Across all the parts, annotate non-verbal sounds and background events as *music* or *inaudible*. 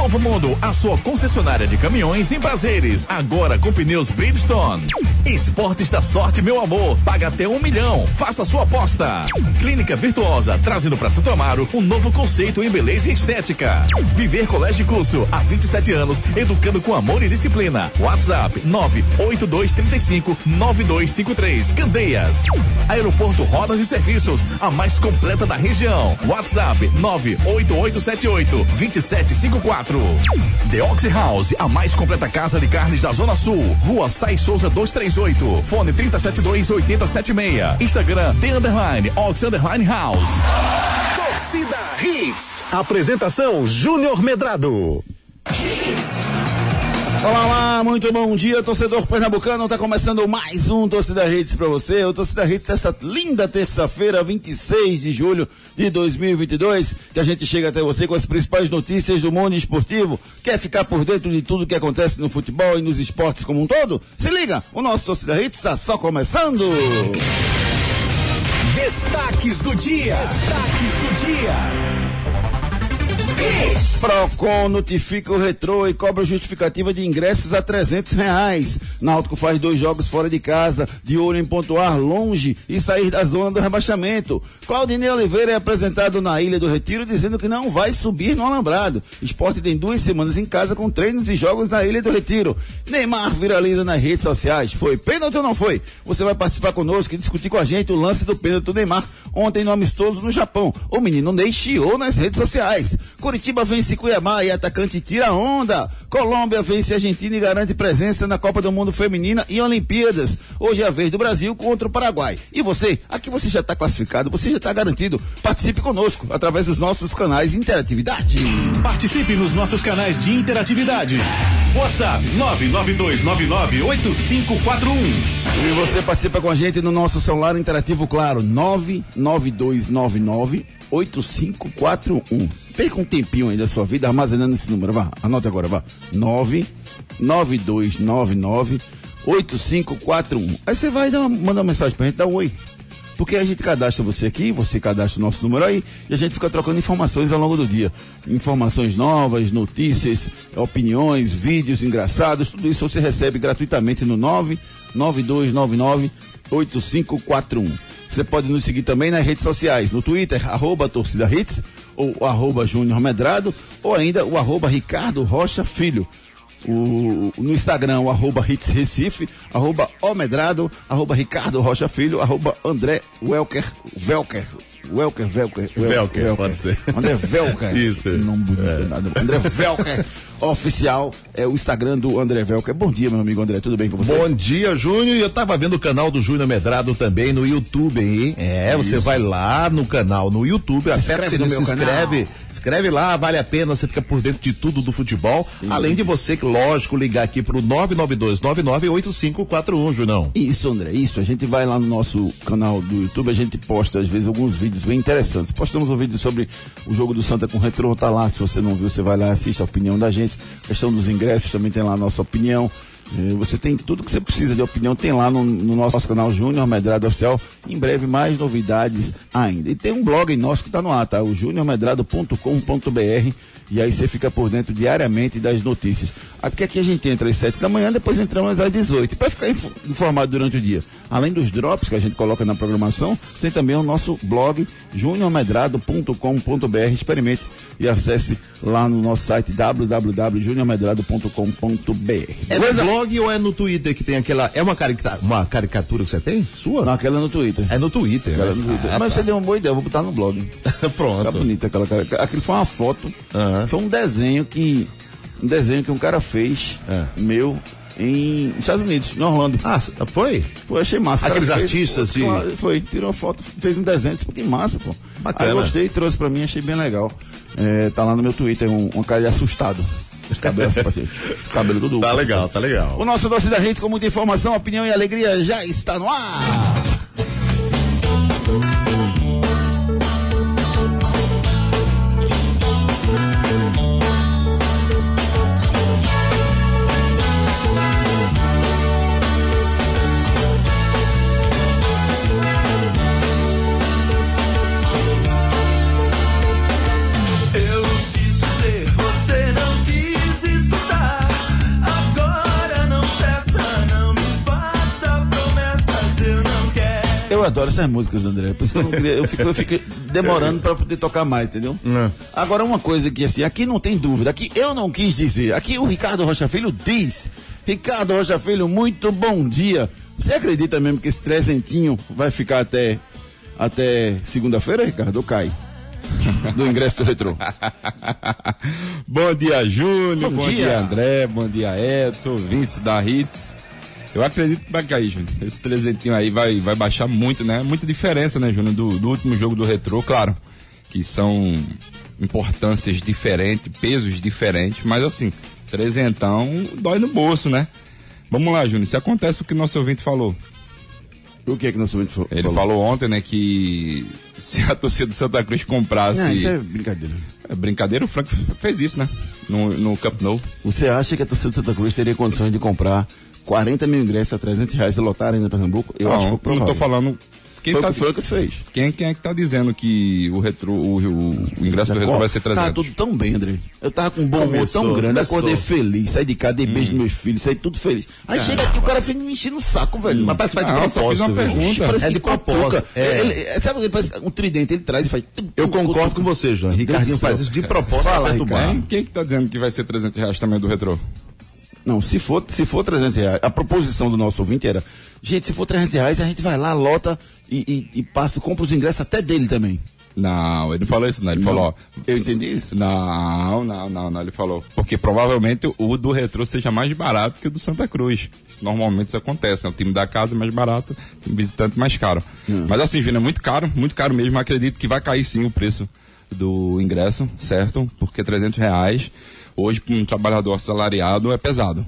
Novo Mundo, a sua concessionária de caminhões em prazeres. Agora com pneus Bridgestone. Esportes da sorte, meu amor. Paga até um milhão. Faça sua aposta. Clínica Virtuosa, trazendo para Santo Amaro um novo conceito em beleza e estética. Viver Colégio Curso, há 27 anos, educando com amor e disciplina. WhatsApp 98235 9253. Candeias. Aeroporto Rodas e Serviços, a mais completa da região. WhatsApp 98878 2754. The Oxy House, a mais completa casa de carnes da Zona Sul. Rua Sai Souza 238. Fone 372 8076. Instagram The Underline Ox Underline House. Torcida Hits. Apresentação Júnior Medrado. Olá, olá, muito bom dia, torcedor pernambucano. Tá começando mais um Torcida Hits para você. O Torcida Hits essa linda terça-feira, 26 de julho de 2022, que a gente chega até você com as principais notícias do mundo esportivo. Quer ficar por dentro de tudo que acontece no futebol e nos esportes como um todo? Se liga, o nosso Torcida Hits está só começando. Destaques do dia. Destaques do dia. Procon notifica o retrô e cobra justificativa de ingressos a trezentos reais. Náutico faz dois jogos fora de casa, de olho em pontuar longe e sair da zona do rebaixamento. Claudinei Oliveira é apresentado na Ilha do Retiro dizendo que não vai subir no Alambrado. Esporte tem duas semanas em casa com treinos e jogos na Ilha do Retiro. Neymar viraliza nas redes sociais. Foi pênalti ou não foi? Você vai participar conosco e discutir com a gente o lance do pênalti do Neymar ontem no amistoso no Japão. O menino Ney chiou nas redes sociais. Curitiba vence Cuiabá e atacante tira onda. Colômbia vence Argentina e garante presença na Copa do Mundo Feminina e Olimpíadas. Hoje é a vez do Brasil contra o Paraguai. E você, aqui você já está classificado, você já está garantido. Participe conosco através dos nossos canais de interatividade. Participe nos nossos canais de interatividade. WhatsApp 992998541. E você participa com a gente no nosso celular interativo, claro, 99299 8541. Perca um tempinho aí da sua vida armazenando esse número. Vá, anota agora, vá. 99299 8541. Aí você vai dar uma, mandar uma mensagem pra gente, dá um oi. Porque a gente cadastra você aqui, você cadastra o nosso número aí, e a gente fica trocando informações ao longo do dia. Informações novas, notícias, opiniões, vídeos engraçados, tudo isso você recebe gratuitamente no 99299 8541. Você pode nos seguir também nas redes sociais, no Twitter, arroba torcida hits, ou arroba Júnior Medrado, ou ainda o arroba Ricardo Rocha Filho. O, no Instagram, o arroba Hits Recife, arroba Omedrado, arroba Ricardo Rocha Filho, arroba André Welker, Velker, Welker, Velker, Velker, pode ser. André Velker. *laughs* Isso. Não bonito É. nada. André Velker, *laughs* oficial, é o Instagram do André Velker. Bom dia, meu amigo André, tudo bem com você? Bom dia, Júnior. E eu tava vendo o canal do Júnior Medrado também no YouTube aí. É, você vai lá no canal no YouTube, aperta inscreve no sininho, meu se inscreve, escreve lá, vale a pena, você fica por dentro de tudo do futebol. Além de você, lógico, ligar aqui pro 992998541, Junão. Isso, André, isso. A gente vai lá no nosso canal do YouTube, a gente posta às vezes alguns vídeos bem interessantes. Postamos um vídeo sobre o jogo do Santa com o Retro, tá lá. Se você não viu, você vai lá e assiste a opinião da gente. questão dos ingressos também tem lá a nossa opinião. Eh, Você tem tudo que você precisa de opinião, tem lá no, no nosso canal Júnior Medrado Oficial. Em breve, mais novidades ainda. E tem um blog nosso que está no ar, tá? O juniormedrado.com.br. E aí você fica por dentro diariamente das notícias. Aqui, aqui a gente entra às 7 da manhã, depois entramos às 18. Para ficar info- informado durante o dia. Além dos drops que a gente coloca na programação, tem também o nosso blog juniormedrado.com.br. Experimente e acesse lá no nosso site www.juniormedrado.com.br. É no blog ou é no Twitter que tem aquela. É uma, carica- uma caricatura que você tem? Sua? Não, aquela é no Twitter. É no Twitter. Aquela é né? no Twitter. Ah, Mas tá. você deu uma boa ideia, eu vou botar no blog. Fica *laughs* Pronto. bonita aquela cara. Aquilo foi uma foto. Foi um desenho que. Um desenho que um cara fez É. meu em nos Estados Unidos, em Orlando. Ah, foi? Pô, eu achei massa. Aqueles fez- artistas de- Claro, Foi, tirou uma foto, fez um desenho, disse, pô, que massa, pô. Bacana. Aí eu gostei, trouxe pra mim, achei bem legal. É, tá lá no meu Twitter, um, um cara de assustado. Os cabelos, *laughs* assim, cabelos tudo. Tá legal, tá legal. O nosso Doce da Rede com muita informação, opinião e alegria já está no ar. Eu adoro essas músicas, André. Por isso que eu, não queria, eu, fico, eu fico demorando para poder tocar mais, entendeu? É. Agora, uma coisa que assim, aqui não tem dúvida, aqui eu não quis dizer, aqui o Ricardo Rocha Filho diz. Ricardo Rocha Filho, muito bom dia. Você acredita mesmo que esse trezentinho vai ficar até, até segunda-feira, Ricardo? Ou cai? Do ingresso do retrô. *laughs* bom dia, Júnior. Bom Bom, dia. dia. André. Bom dia, Edson. Ouvintes da Hits. Eu acredito que vai cair, Júnior. Esse trezentinho aí vai, vai baixar muito, né? Muita diferença, né, Júnior, do, do último jogo do retrô, claro. Que são importâncias diferentes, pesos diferentes, mas assim, trezentão dói no bolso, né? Vamos lá, Júnior. Se acontece o que nosso ouvinte falou. O que é que nós ouvinte falou? Ele falou ontem, né, que se a torcida do Santa Cruz comprasse. Não, isso é brincadeira. É brincadeira, o Frank fez isso, né? No, no Camp Nou. Você acha que a torcida do Santa Cruz teria condições de comprar 40 mil ingressos a 300 reais e lotar ainda Pernambuco? Eu não, acho que não provável. tô falando. Quem, Foi tá, o que o Franca fez. quem, quem é que tá dizendo que o, retro, o, o, o ingresso do retrô vai ser 300? Tá tudo tão bem, André. Eu tava com um bom humor tão grande, começou. acordei feliz, saí de casa, dei beijo nos meus filhos, saí tudo feliz. Aí chega aqui, o cara fica me enchendo o saco, velho. Mas parece que vai de propósito. fiz uma velho. pergunta. Parece É que de propósito, é. Ele, é, sabe, ele parece um tridente, ele traz e faz. Eu concordo com você, João. Ricardinho faz isso de propósito Fala. Quem, quem que tá dizendo que vai ser 300 reais também do retrô? Não, se for, se for 300 reais, a proposição do nosso ouvinte era, gente, se for 300 reais, a gente vai lá, lota e, e, e passa, compra os ingressos até dele também. Não, ele não falou isso, não. Ele Não. falou, ó. Eu entendi isso. Não, não, não, não. Ele falou. Porque provavelmente o do retrô seja mais barato que o do Santa Cruz. Isso, normalmente isso acontece, né? O time da casa é mais barato, o visitante mais caro. Hum. Mas assim, Júnior, é muito caro, muito caro mesmo. Acredito que vai cair sim o preço do ingresso, certo? Porque 300 reais, hoje, para um trabalhador assalariado, é pesado.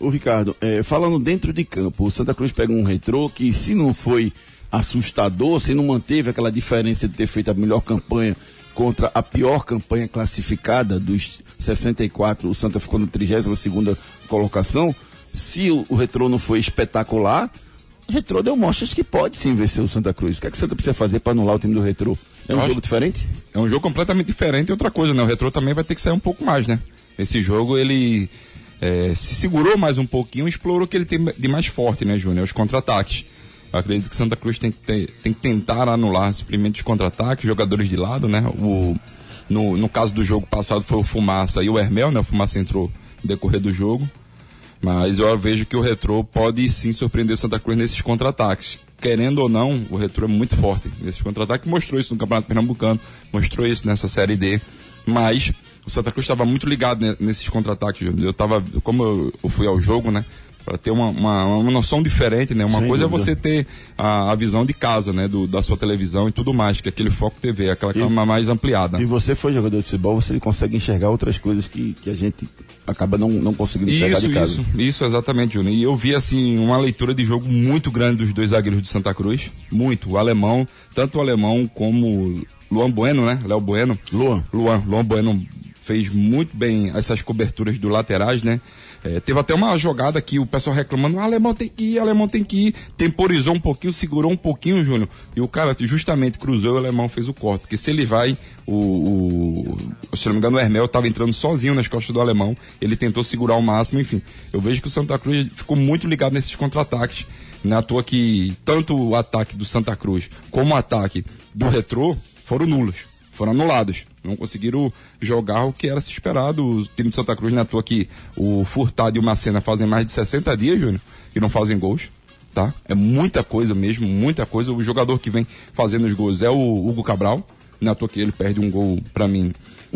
Ô Ricardo, é, falando dentro de campo, o Santa Cruz pega um retrô que se não foi assustador, se não manteve aquela diferença de ter feito a melhor campanha contra a pior campanha classificada dos 64, o Santa ficou na 32ª colocação, se o, o retrô não foi espetacular, o retrô deu mostras que pode sim vencer o Santa Cruz. O que é que o Santa precisa fazer para anular o time do retrô? É um Eu acho- jogo diferente? É um jogo completamente diferente e outra coisa, né? O retrô também vai ter que sair um pouco mais, né? Esse jogo ele é, se segurou mais um pouquinho e explorou o que ele tem de mais forte, né, Júnior? Os contra-ataques. Eu acredito que Santa Cruz tem que, ter- tem que tentar anular simplesmente os contra-ataques, jogadores de lado, né? O, no, no caso do jogo passado foi o Fumaça e o Hermel, né? O Fumaça entrou no decorrer do jogo. Mas eu vejo que o Retrô pode sim surpreender o Santa Cruz nesses contra-ataques. Querendo ou não, o Retrô é muito forte nesses contra-ataques. Mostrou isso no Campeonato Pernambucano, mostrou isso nessa Série D. Mas o Santa Cruz estava muito ligado ne- nesses contra-ataques. Eu tava, como eu fui ao jogo, né? Para ter uma, uma, uma noção diferente, né? Uma Sem coisa dúvida. é você ter a, a visão de casa, né? Do, da sua televisão e tudo mais, que é aquele foco TV, aquela câmera mais ampliada. E você foi jogador de futebol, você consegue enxergar outras coisas que, que a gente acaba não, não conseguindo enxergar Isso, de casa. isso, isso, exatamente, Júnior. E eu vi, assim, uma leitura de jogo muito grande dos dois zagueiros de Santa Cruz. Muito. O alemão, tanto o alemão como Luan Bueno, né? Léo Bueno. Luan. Luan, Luan Bueno fez muito bem essas coberturas do laterais, né? É, teve até uma jogada que o pessoal reclamando, o alemão tem que ir, alemão tem que ir. Temporizou um pouquinho, segurou um pouquinho, Júnior. E o cara justamente cruzou e o alemão fez o corte. Porque se ele vai, o, o se não me engano, o Hermel estava entrando sozinho nas costas do alemão. Ele tentou segurar o máximo, enfim. Eu vejo que o Santa Cruz ficou muito ligado nesses contra-ataques. Não é à toa que tanto o ataque do Santa Cruz como o ataque do Retrô foram nulos foram anulados. Não conseguiram jogar o que era se esperado. O time de Santa Cruz não é à toa que o Furtado e o Macena fazem mais de 60 dias, Júnior, que não fazem gols. Tá? É muita coisa mesmo, muita coisa. O jogador que vem fazendo os gols é o Hugo Cabral. Não é à toa que ele perde um gol, pra mim,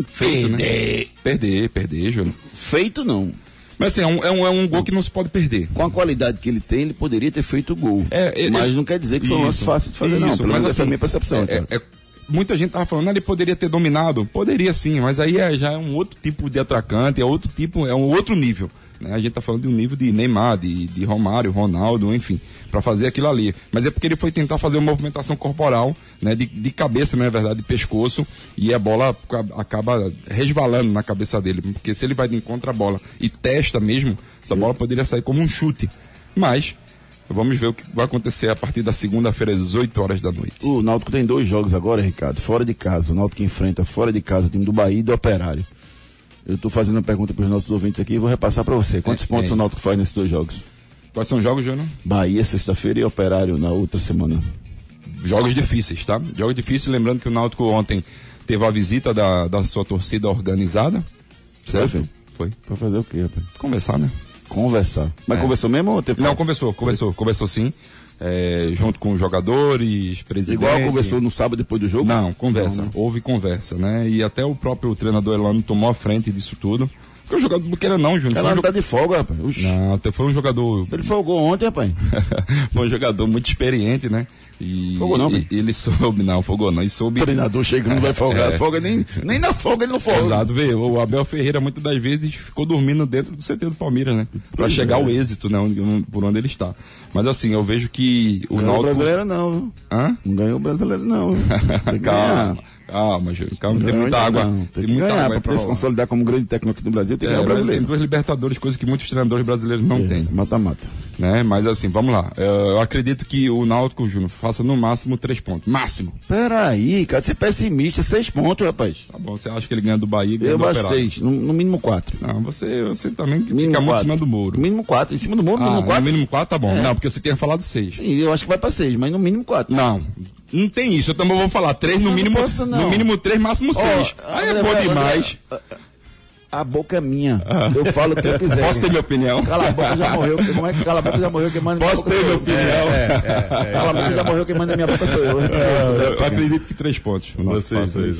feito, né? Perder. Perder, perder, Júnior. Feito não. Mas assim, é um, é, um, é um gol que não se pode perder. Com a qualidade que ele tem, ele poderia ter feito o gol. É, é, mas é- não quer dizer que foi um lance fácil de fazer, não. isso, Pelo mas menos essa é a assim, minha percepção. é- cara. é- muita gente tava falando, ah, ele poderia ter dominado. Poderia sim, mas aí é- já é um outro tipo de atracante, é outro tipo, é um outro nível. né? A gente tá falando de um nível de Neymar, de, de Romário, Ronaldo, enfim, para fazer aquilo ali. Mas é porque ele foi tentar fazer uma movimentação corporal, né, de, de cabeça, na verdade, de pescoço, e a bola aca- acaba resvalando na cabeça dele. Porque se ele vai de encontro à bola e testa mesmo, essa bola poderia sair como um chute. Mas Vamos ver o que vai acontecer a partir da segunda-feira, às 18 horas da noite. O Náutico tem dois jogos agora, Ricardo, fora de casa. O Náutico enfrenta fora de casa o time do Bahia e do Operário. Eu estou fazendo uma pergunta para os nossos ouvintes aqui e vou repassar para você. Quantos É, pontos é. o Náutico faz nesses dois jogos? Quais são os jogos, Júnior? Bahia sexta-feira e Operário na outra semana. jogos difíceis, tá? Jogos difíceis, lembrando que o Náutico ontem teve a visita da, da sua torcida organizada, certo? Foi. Pra fazer o quê, rapaz? Conversar, né? Conversar. Mas conversou mesmo ou teve Não, conversou, conversou, conversou sim. É, junto com os jogadores, presidente. Igual conversou no sábado depois do jogo? Não, conversa. Não, né? Houve conversa, né? E até o próprio treinador Elano tomou a frente disso tudo. Porque o jogador não queira não, Júnior. Ela Foi não tá de folga, rapaz. Oxi. Não, até foi um jogador. Ele folgou ontem, rapaz. *laughs* foi um jogador muito experiente, né? E, e- ele soube, não, fogou não. E soube. O treinador chegando vai folgar. É. Folga nem, nem na folga ele não folga. Exato, vê, o Abel Ferreira muitas das vezes ficou dormindo dentro do CT do Palmeiras, né? Pra Pois chegar é. ao êxito, né? por onde ele está. Mas assim, eu vejo que o Não ganhou o Náutico... brasileiro não. viu? Hã? Não ganhou o brasileiro não. *laughs* Tem que calma, calma, Júlio, calma, tem Não muita ganhou água. não. Tem, Tem que muita ganhar água pra poder se consolidar como grande técnico aqui do Brasil. Tem que É, ganhar o tem brasileiro. duas Libertadores, coisa que muitos treinadores brasileiros não têm. Mata-mata. Né? Mas assim, vamos lá. Eu eu acredito que o Náutico, Júnior, faça no máximo três pontos. Máximo. Peraí, cara, você é pessimista. Seis pontos, rapaz. Tá bom, você acha que ele ganha do Bahia e ganha Eu do Operário. seis. No, no mínimo quatro. Não, você, você também fica Mínimo muito em quatro. cima do muro. Mínimo quatro. Em cima do muro, Ah, mínimo no quatro. mínimo quatro tá bom. É. Não, porque você tinha falado seis. Sim, eu acho que vai pra seis, mas no mínimo quatro. Não, não tem isso. Eu também vou falar três, no Não, não mínimo, posso, não. no mínimo três, máximo seis. Ó, Aí é bom demais. André, A boca é minha. Eu falo o que eu quiser. Posso ter minha opinião? Cala a boca já morreu. Como é que cala a boca já morreu? Quem manda Posso ter minha opinião? Cala a boca já morreu. Quem manda minha boca sou eu. É, eu acredito que três pontos. Vocês passa dois,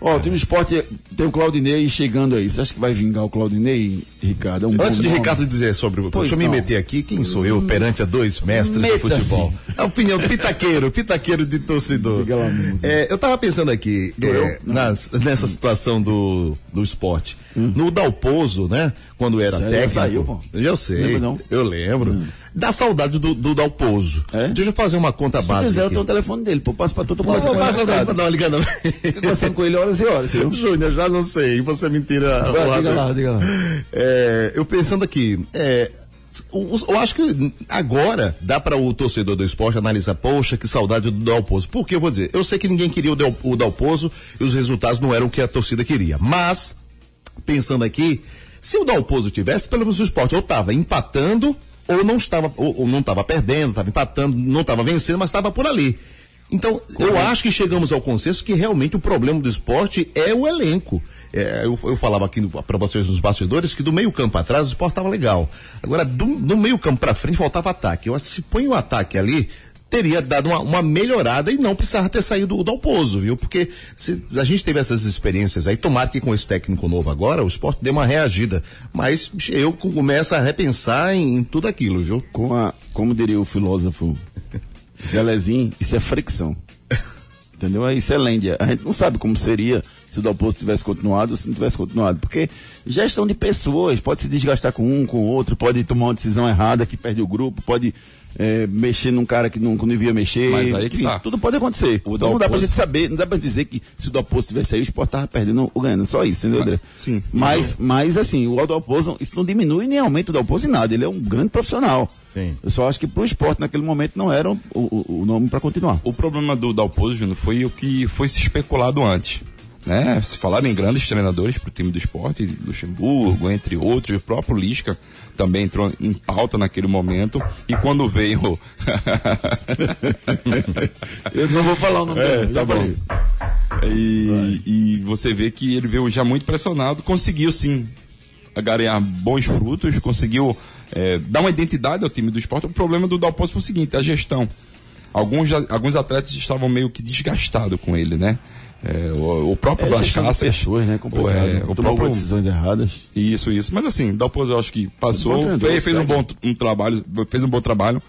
Ó, o time do esporte tem o Claudinei chegando aí. Você acha que vai vingar o Claudinei, Ricardo? É um Antes de nome. Ricardo dizer sobre o. Deixa eu me meter aqui. Quem sou eu perante a dois mestres de futebol? A opinião *laughs* pitaqueiro, pitaqueiro de torcedor. Lá. É, eu tava pensando aqui, é, nas- nessa situação do, do esporte. No Dalpozo, né? Quando era Hum. Sério, técnico. já saiu, pô? Eu sei. Lembra não? Hum. Eu lembro. Dá saudade do, do Dalpozo. É? Deixa eu fazer uma conta Se básica. quiser, eu tenho o telefone dele. Pô, passa pra Não, conversa com passa, ele. não, Ricardo. não, liga não. Fica conversando com ele horas e horas, viu? Júnior, já não sei. Você me tira. Vai, diga lá, diga lá. É, eu pensando aqui, é, eu acho que agora dá para o torcedor do esporte analisar, poxa, que saudade do Dalpozo. Por que eu vou dizer? Eu sei que ninguém queria o, Del, o Dalpozo e os resultados não eram o que a torcida queria. Mas, pensando aqui, se o Dalpozo tivesse, pelo menos o esporte ou estava empatando ou não estava, ou, ou não estava perdendo, estava empatando, não estava vencendo, mas estava por ali. Então, eu acho que chegamos ao consenso que realmente o problema do esporte é o elenco. É, eu, eu falava aqui para vocês nos bastidores que do meio campo atrás o esporte estava legal. Agora, do, do meio campo para frente faltava ataque. Eu acho que se põe o ataque ali, teria dado uma, uma melhorada e não precisava ter saído o Dalpozo, viu? Porque se a gente teve essas experiências aí, tomara que com esse técnico novo agora, o esporte dê uma reagida. Mas eu começo a repensar em, em tudo aquilo, viu? Com a, como diria o filósofo Zelezinho, isso é fricção. *laughs* Entendeu? Isso é lêndia. A gente não sabe como seria se o Dalpozo tivesse continuado ou se não tivesse continuado. Porque gestão de pessoas pode se desgastar com um, com o outro, pode tomar uma decisão errada que perde o grupo, pode eh, mexer num cara que não, que não devia mexer. Mas aí que Enfim, tá. Tudo pode acontecer. O então não dá pra gente saber, não dá pra dizer que se o Dalpozo tivesse aí, o Sport tava perdendo ou ganhando. Só isso, entendeu, André? sim. Mas, mas assim, o Dalpozo, isso não diminui nem aumenta o Dalpozo em nada. Ele é um grande profissional. Sim. Eu só acho que pro esporte naquele momento não era o, o, o nome para continuar. O problema do Dalpozo, Júnior, foi o que foi se especulado antes. Né? Se falaram em grandes treinadores para o time do esporte, Luxemburgo, entre outros, o próprio Lisca também entrou em pauta naquele momento. E quando veio. *laughs* Eu não vou falar o nome É, dele, tá bom. E, e você vê que ele veio já muito pressionado, conseguiu sim ganhar bons frutos, conseguiu é, dar uma identidade ao time do esporte. O problema do Dalpozo foi o seguinte, a gestão. Alguns, alguns atletas estavam meio que desgastados com ele, né? É, o, o próprio É, de Caças. pessoas, né? Complicado. é, o próprio, decisões erradas. isso, isso. Mas assim, Dalpozo eu acho que passou, fez, fez um bom um trabalho, fez um bom trabalho.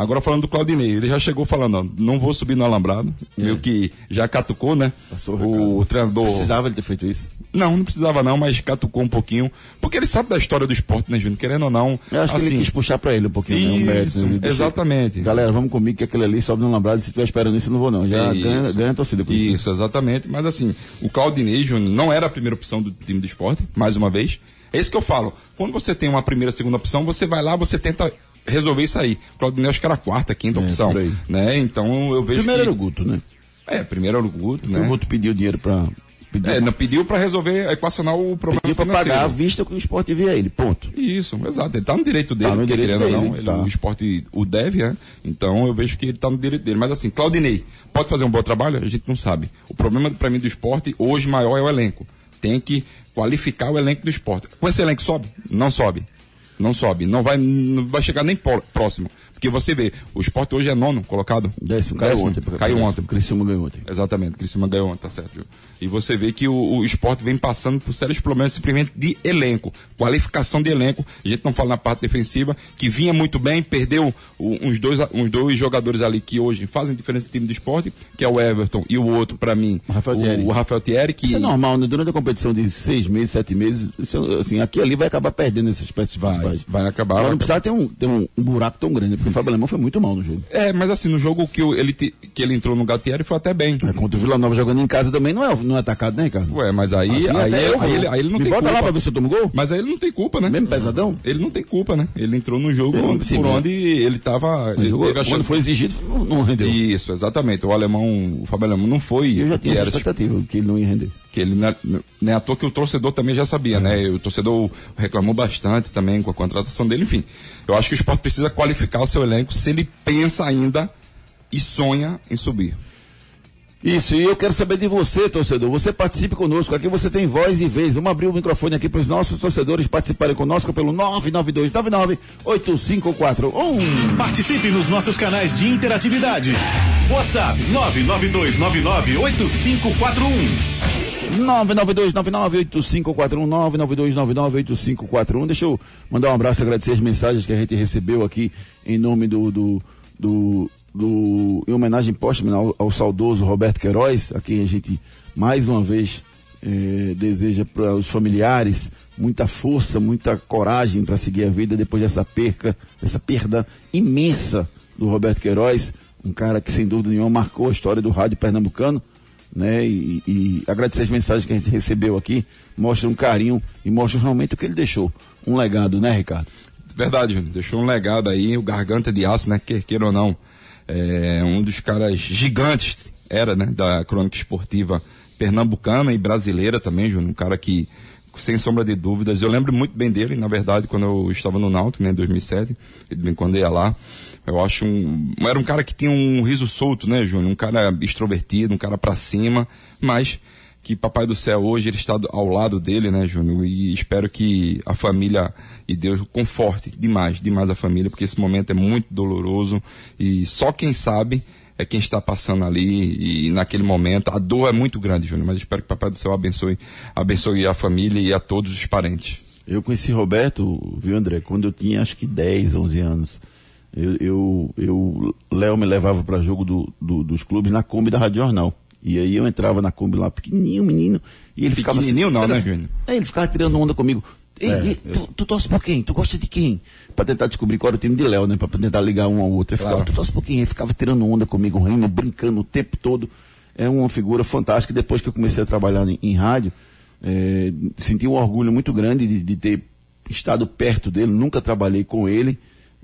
Agora falando do Claudinei, ele já chegou falando, ó, não vou subir no alambrado, meio que já catucou, né? É. Passou o o, treinador. Precisava ele ter feito isso. Não, não precisava não, mas catucou um pouquinho, porque ele sabe da história do esporte, né, Júnior? Querendo ou não. Eu acho que ele assim, quis puxar pra ele um pouquinho. né, mérito, Isso, né? Ele deixou- exatamente. Galera, vamos comigo que aquele ali sobe no lambrado. Se estiver esperando isso, eu não vou não. Já Isso. ganha, ganha a torcida com isso. Isso, exatamente. Mas assim, o Claudinei Júnior não era a primeira opção do time do esporte, mais uma vez. É isso que eu falo. Quando você tem uma primeira, segunda opção, você vai lá, você tenta resolver isso aí. O Claudinei acho que era a quarta, quinta É, opção. Né? Então eu vejo Primeiro que... era o Guto, né? É, primeiro era o Guto, né? O Guto pediu dinheiro pra, Pediu, É, não pediu para resolver, equacionar o problema pediu financeiro. pagar a vista que o esporte via ele, ponto. Isso, exato. Ele tá no direito dele, Tá no direito querendo ou dele, não, ele- tá. o esporte o deve, né? Então eu vejo que ele tá no direito dele. Mas assim, Claudinei, pode fazer um bom trabalho? A gente não sabe. O problema para mim do esporte hoje maior é o elenco. Tem que qualificar o elenco do esporte. Com esse elenco sobe? Não sobe. Não sobe. Não vai, não vai chegar nem pró- próximo. Porque você vê, o esporte hoje é nono colocado. Décimo, caiu Décimo, ontem. Caiu ontem. O Criciúma ganhou ontem. Exatamente, Criciúma ganhou ontem, tá certo. E você vê que o, o esporte vem passando por sérios problemas simplesmente de elenco, qualificação de elenco. A gente não fala na parte defensiva, que vinha muito bem, perdeu o- uns, dois, uns dois jogadores ali que hoje fazem diferença no time do esporte, que é o Everton e o outro, pra mim, O Rafael Thierry. o Rafael Thierry, que Isso é normal, né? Durante a competição de seis meses, sete meses, assim, aqui ali vai acabar perdendo essas peças vai, principais. vai acabar. Agora vai não precisava ter um, ter um buraco tão grande, porque o Fábio Alemão foi muito mal no jogo. É, mas assim, no jogo que ele, que ele entrou no Gatieri foi até bem. É, Contra o Vila Nova jogando em casa também não é, não é atacado, né, Ricardo? Ué, mas aí, Assim, aí, até eu vou. aí ele, aí ele não Me tem bota culpa. lá pra ver se eu tomo gol? Mas aí ele não tem culpa, né? Mesmo pesadão? Ele não tem culpa, né? Ele entrou no jogo onde- por onde ele tava. Ele Jogou- Quando foi exigido, não, rendeu. Isso, exatamente. O alemão, o Fábio Alemão não foi. eu já tinha essa expectativa que ele não ia render. Que ele não é, não é à toa que o torcedor também já sabia, né? O torcedor reclamou bastante também com a contratação dele, enfim. Eu acho que o esporte precisa qualificar o seu elenco se ele pensa ainda e sonha em subir. Isso, e eu quero saber de você, torcedor. Você participe conosco, aqui você tem voz e vez. Vamos abrir o microfone aqui para os nossos torcedores participarem conosco pelo 992998541. Participe nos nossos canais de interatividade. WhatsApp 992998541. 992998541 Deixa eu mandar um abraço agradecer as mensagens que a gente recebeu aqui em nome do. do, do, do- em homenagem póstuma ao, ao saudoso Roberto Queiroz, a quem a gente mais uma vez eh, deseja para os familiares muita força, muita coragem para seguir a vida depois dessa perca, dessa perda imensa do Roberto Queiroz, um cara que sem dúvida nenhuma marcou a história do rádio pernambucano né? E, e agradecer as mensagens que a gente recebeu aqui, mostra um carinho e mostra realmente o que ele deixou. Um legado, né, Ricardo? Verdade. Deixou um legado aí, o Garganta de Aço, né? Quer queira ou não. É um dos caras gigantes, era, né? Da crônica esportiva pernambucana e brasileira também, Júnior. Um cara que, sem sombra de dúvidas, eu lembro muito bem dele, na verdade, quando eu estava no Náutico, né? Em 2007, ele quando ia lá. Eu acho um. Era um cara que tinha um riso solto, né, Júnior? Um cara extrovertido, um cara pra cima, mas que Papai do Céu hoje ele está ao lado dele, né, Júnior? E espero que a família e Deus conforte demais, demais a família, porque esse momento é muito doloroso e só quem sabe é quem está passando ali e naquele momento a dor é muito grande, Júnior, mas espero que Papai do Céu abençoe, abençoe a família e a todos os parentes. Eu conheci Roberto, viu, André, quando eu tinha acho que 10, 11 anos. Eu, eu, eu Léo me levava para jogo do, do- dos clubes na Kombi da Rádio Jornal. E aí eu entrava na Kombi lá, pequenininho, menino, e ele ficava assim, não, né, Júnior? Aí ele ficava tirando onda comigo. Ei, ei, tu, tu torce por quem? Tu gosta de quem? Pra tentar descobrir qual era o time de Léo, né? Pra tentar ligar um ao outro. Ele ficava, Claro. tu torce por quem? Ele ficava tirando onda comigo, rindo, brincando o tempo todo. É uma figura fantástica. Depois que eu comecei a trabalhar em, em rádio, é, senti um orgulho muito grande de, de ter estado perto dele. Nunca trabalhei com ele.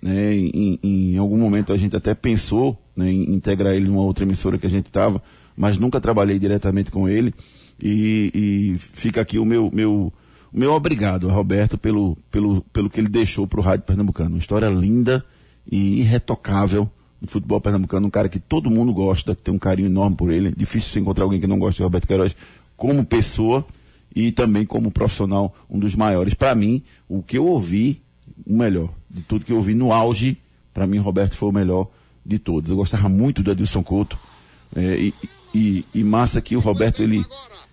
Né? Em, em algum momento a gente até pensou né, em integrar ele numa outra emissora que a gente estava, mas nunca trabalhei diretamente com ele. E, e fica aqui o meu, meu, meu obrigado a Roberto pelo, pelo, pelo que ele deixou para o Rádio Pernambucano. Uma história linda e irretocável do futebol pernambucano. Um cara que todo mundo gosta, que tem um carinho enorme por ele. Difícil você encontrar alguém que não goste de Roberto Queiroz como pessoa e também como profissional, um dos maiores. Para mim, o que eu ouvi, o melhor. De tudo que eu ouvi no auge, para mim, Roberto foi o melhor de todos. Eu gostava muito do Adilson Couto. é, e, e, e massa que o Roberto, ele,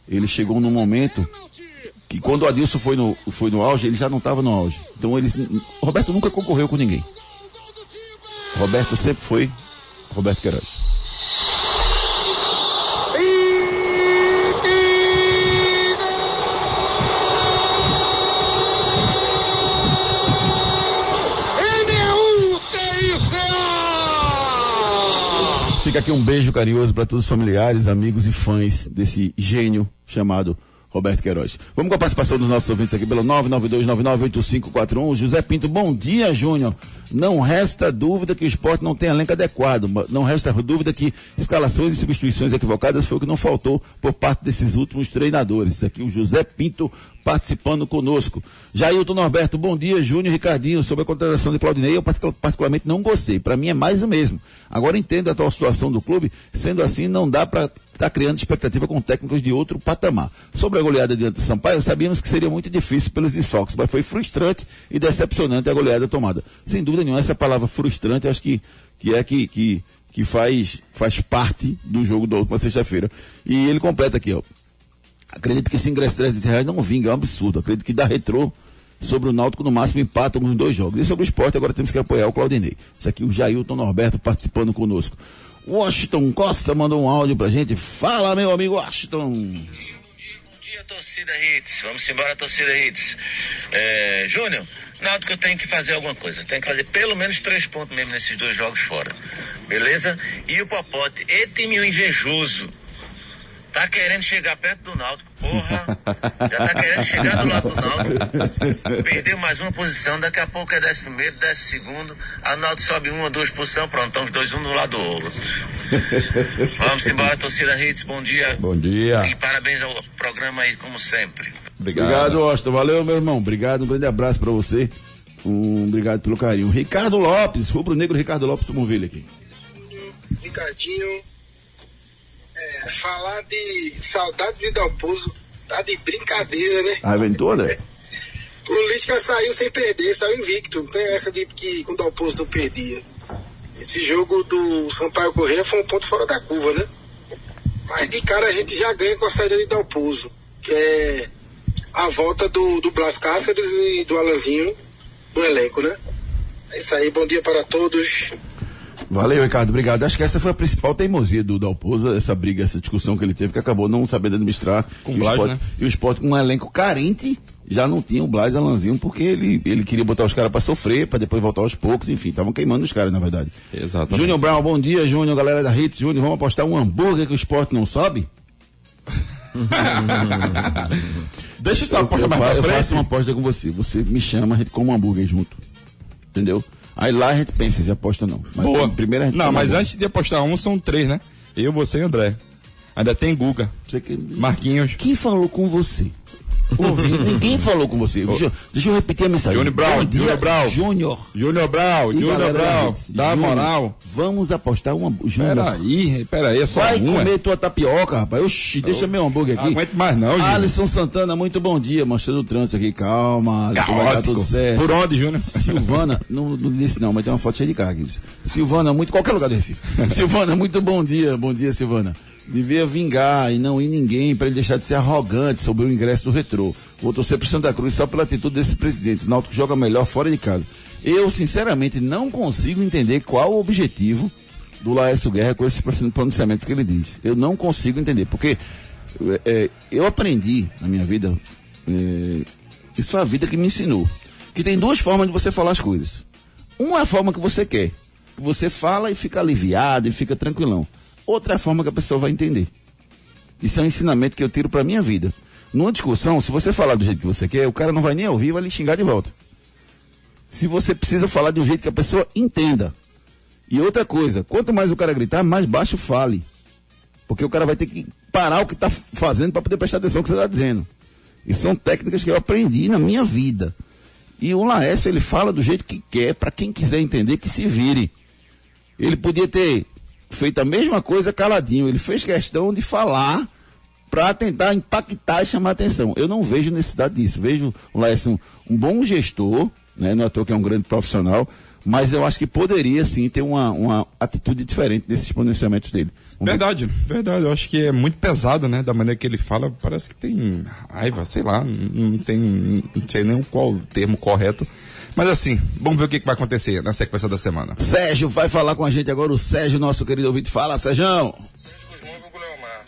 ele chegou num momento que quando o Adilson foi no, foi no auge, ele já não estava no auge. Então eles. Roberto nunca concorreu com ninguém. Roberto sempre foi Roberto Queiroz. Fica aqui um beijo carinhoso para todos os familiares, amigos e fãs desse gênio chamado Roberto Queiroz. Vamos com a participação dos nossos ouvintes aqui pelo 992998541. José Pinto, bom dia, Júnior. Não resta dúvida que o esporte não tem elenco adequado. Não resta dúvida que escalações e substituições equivocadas foi o que não faltou por parte desses últimos treinadores. Aqui o José Pinto participando conosco. Jailton Norberto, bom dia, Júnior Ricardinho. Sobre a contratação de Claudinei, eu particularmente não gostei. Para mim é mais o mesmo. Agora entendo a atual situação do clube. Sendo assim, não dá para está criando expectativa com técnicos de outro patamar. Sobre a goleada diante do Sampaio, sabíamos que seria muito difícil pelos desfalques, mas foi frustrante e decepcionante a goleada tomada. Sem dúvida nenhuma, essa palavra frustrante, acho que, que é que, que, que faz, faz parte do jogo da última sexta-feira. E ele completa aqui, ó. Acredito que esse ingresso de 300 reais não vinga, é um absurdo. Acredito que dá retrô sobre o Náutico, no máximo empata nos dois jogos. E sobre o esporte, agora temos que apoiar o Claudinei. Isso aqui o Jailton Norberto participando conosco. Washington Costa mandou um áudio pra gente. Fala, meu amigo Washington. Bom dia, torcida Hits. Vamos embora, torcida Hits. É, Júnior, Náutico eu tenho que fazer alguma coisa. Tem que fazer pelo menos três pontos mesmo nesses dois jogos fora. Beleza? E o Popote, e time invejoso. Tá querendo chegar perto do Náutico, porra. Já tá querendo chegar do lado do Náutico. Perdeu mais uma posição, daqui a pouco é décimo primeiro, décimo segundo. A Náutico sobe uma, duas posições, pronto, estão os dois um do lado do outro. Vamos embora, torcida Hits, bom dia. Bom dia. E parabéns ao programa aí, como sempre. Obrigado, obrigado Austin. Valeu, meu irmão. Obrigado, um grande abraço para você. Um, obrigado pelo carinho. Ricardo Lopes, rubro negro Ricardo Lopes, vamos ver ele aqui. Ricardinho, é, falar de saudade de Dalpozo tá de brincadeira, né? A aventura? *laughs* o Lisca saiu sem perder, saiu invicto. Não tem essa de que o Dalpozo não perdia. Esse jogo do Sampaio Correia foi um ponto fora da curva, né? Mas de cara a gente já ganha com a saída de Dalpozo, que é a volta do, do Blas Cáceres e do Alanzinho no elenco, né? É isso aí, bom dia para todos. Valeu, Ricardo, obrigado. Acho que essa foi a principal teimosia do Dalpoza, essa briga, essa discussão que ele teve, que acabou não sabendo administrar. Com e, Blas, o esporte, né? e o esporte com um elenco carente, já não tinha o Blas Alanzinho, porque ele, ele queria botar os caras para sofrer, para depois voltar aos poucos, enfim, estavam queimando os caras, na verdade. Exatamente. Júnior Brown, bom dia, Júnior, galera da Hits. Júnior, vamos apostar um hambúrguer que o esporte não sobe? *laughs* Deixa essa Eu, aposta eu, mais fa- pra eu faço uma aposta com você. Você me chama, a gente come um hambúrguer junto. Entendeu? Aí lá a gente pensa se aposta ou não. Mas Boa. primeiro Não, mas antes de apostar um, são três, né? Eu, você e André. Ainda tem Guga, que- Marquinhos. Quem falou com você? Ouvinte, Ninguém falou com você. Deixa, eu- deixa eu repetir a mensagem. Júnior dia, Júnior Brown. Júnior. Júnior Brau, Júnior Brau. Dá moral. Vamos apostar uma. Júnior. Peraí, peraí, é só Vai comer tua tapioca, rapaz. Oxi, deixa meu hambúrguer aqui. Não aguento mais não, Júnior. Alisson Santana, muito bom dia. Mostrando o trânsito aqui. Calma, Alisson, vai dar tudo certo. Por onde, Júnior? Silvana, *laughs* não, não disse não, mas tem uma foto cheia de aqui. Silvana, muito, qualquer lugar do Recife. *laughs* Silvana, muito bom dia, bom dia, Silvana. Devia vingar e não ir ninguém para ele deixar de ser arrogante sobre o ingresso do retrô. Vou torcer pro Santa Cruz só pela atitude desse presidente. O Náutico joga melhor fora de casa. Eu, sinceramente, não consigo entender qual o objetivo do Laércio Guerra com esses pronunciamentos que ele diz. Eu não consigo entender, porque é, é, eu aprendi na minha vida, é, isso foi a vida que me ensinou, que tem duas formas de você falar as coisas. Uma é a forma que você quer, que você fala e fica aliviado e fica tranquilão. Outra forma que a pessoa vai entender. Isso é um ensinamento que eu tiro para minha vida. Numa discussão, se você falar do jeito que você quer, o cara não vai nem ouvir, vai lhe xingar de volta. Se você precisa falar de um jeito que a pessoa entenda. E outra coisa, quanto mais o cara gritar, mais baixo fale. Porque o cara vai ter que parar o que está fazendo para poder prestar atenção no que você está dizendo. E são técnicas que eu aprendi na minha vida. E o Laércio, ele fala do jeito que quer, para quem quiser entender, que se vire. Ele podia ter feito a mesma coisa caladinho. Ele fez questão de falar para tentar impactar e chamar atenção. Eu não vejo necessidade disso. Vejo o Laércio um, um bom gestor, né? não é que é um grande profissional, mas eu acho que poderia sim ter uma, uma atitude diferente nesses pronunciamentos dele. Ver. Verdade, verdade. Eu acho que é muito pesado, né? Da maneira que ele fala, parece que tem raiva, sei lá, não tem, não sei nem qual o termo correto. Mas assim, vamos ver o que, que vai acontecer na sequência da semana. Sérgio vai falar com a gente agora, o Sérgio, nosso querido ouvinte. Fala, Sérgio. Sérgio Guzmão e Leomar.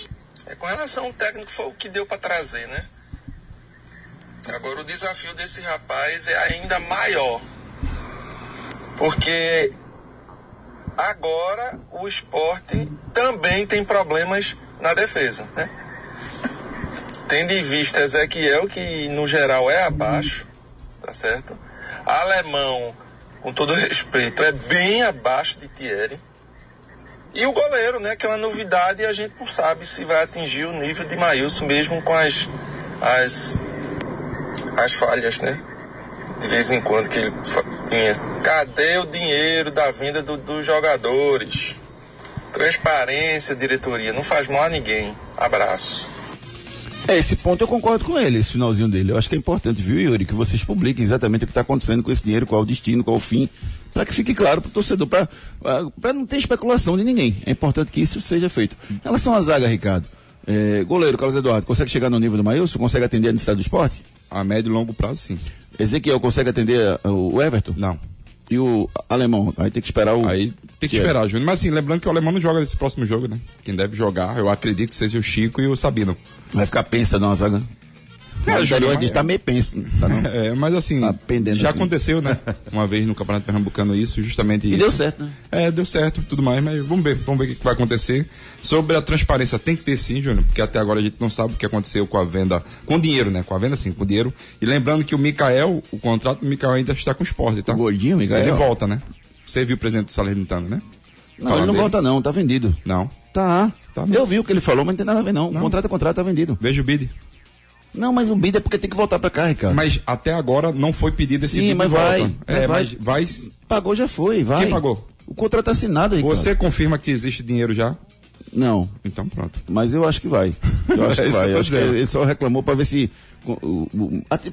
É, com relação ao técnico, foi o que deu para trazer, né? Agora, o desafio desse rapaz é ainda maior. Porque agora o esporte também tem problemas na defesa, né? tendo em vista Ezequiel, que no geral é abaixo, tá certo? Alemão, com todo respeito, é bem abaixo de Thierry. E o goleiro, né? Que é uma novidade e a gente não sabe se vai atingir o nível de Maílson mesmo com as, as, as falhas, né? De vez em quando que ele tinha. Cadê o dinheiro da venda do, dos jogadores? Transparência, diretoria, não faz mal a ninguém. Abraço. É, esse ponto eu concordo com ele, esse finalzinho dele. Eu acho que é importante, viu, Yuri, que vocês publiquem exatamente o que está acontecendo com esse dinheiro, qual o destino, qual o fim, para que fique claro para o torcedor, para não ter especulação de ninguém. É importante que isso seja feito. Em relação à zaga, Ricardo, é, goleiro Carlos Eduardo, consegue chegar no nível do Maílson? Consegue atender a necessidade do esporte? A médio e longo prazo, sim. Ezequiel consegue atender o Everton? Não. E o alemão? Aí tem que esperar o. Aí tem que, que esperar, é. Júnior. Mas assim, lembrando que o alemão não joga nesse próximo jogo, né? Quem deve jogar, eu acredito que seja o Chico e o Sabino. Vai ficar pensa na zaga. É, o Júnior está meio penso. Tá é, mas assim, tá já assim. aconteceu, né? *laughs* Uma vez no Campeonato Pernambucano isso, justamente e isso. deu certo, né? É, deu certo, tudo mais, mas vamos ver, vamos ver o que vai acontecer. Sobre a transparência, tem que ter sim, Júnior, porque até agora a gente não sabe o que aconteceu com a venda, com dinheiro, né? Com a venda sim, com dinheiro. E lembrando que o Mikael, o contrato do Mikael ainda está com o esporte, tá? O gordinho, Mikael? Ele volta, né? Você viu o presidente do Salernitano, né? Não, Falando ele não dele. volta não, tá vendido. Não. Tá. tá eu vi o que ele falou, mas não tem nada a ver não. não. Contrato é contrato, tá vendido. Veja o bid. Não, mas o bid é porque tem que voltar pra cá, Ricardo. Mas até agora não foi pedido esse Sim, bid mas vai, volta. É, vai. mas vai. Pagou já foi, vai. Quem pagou? O contrato assinado, Ricardo. Você confirma que existe dinheiro já? Não. Então pronto. Mas eu acho que vai. Eu acho é que vai. Eu acho que ele só reclamou para ver se.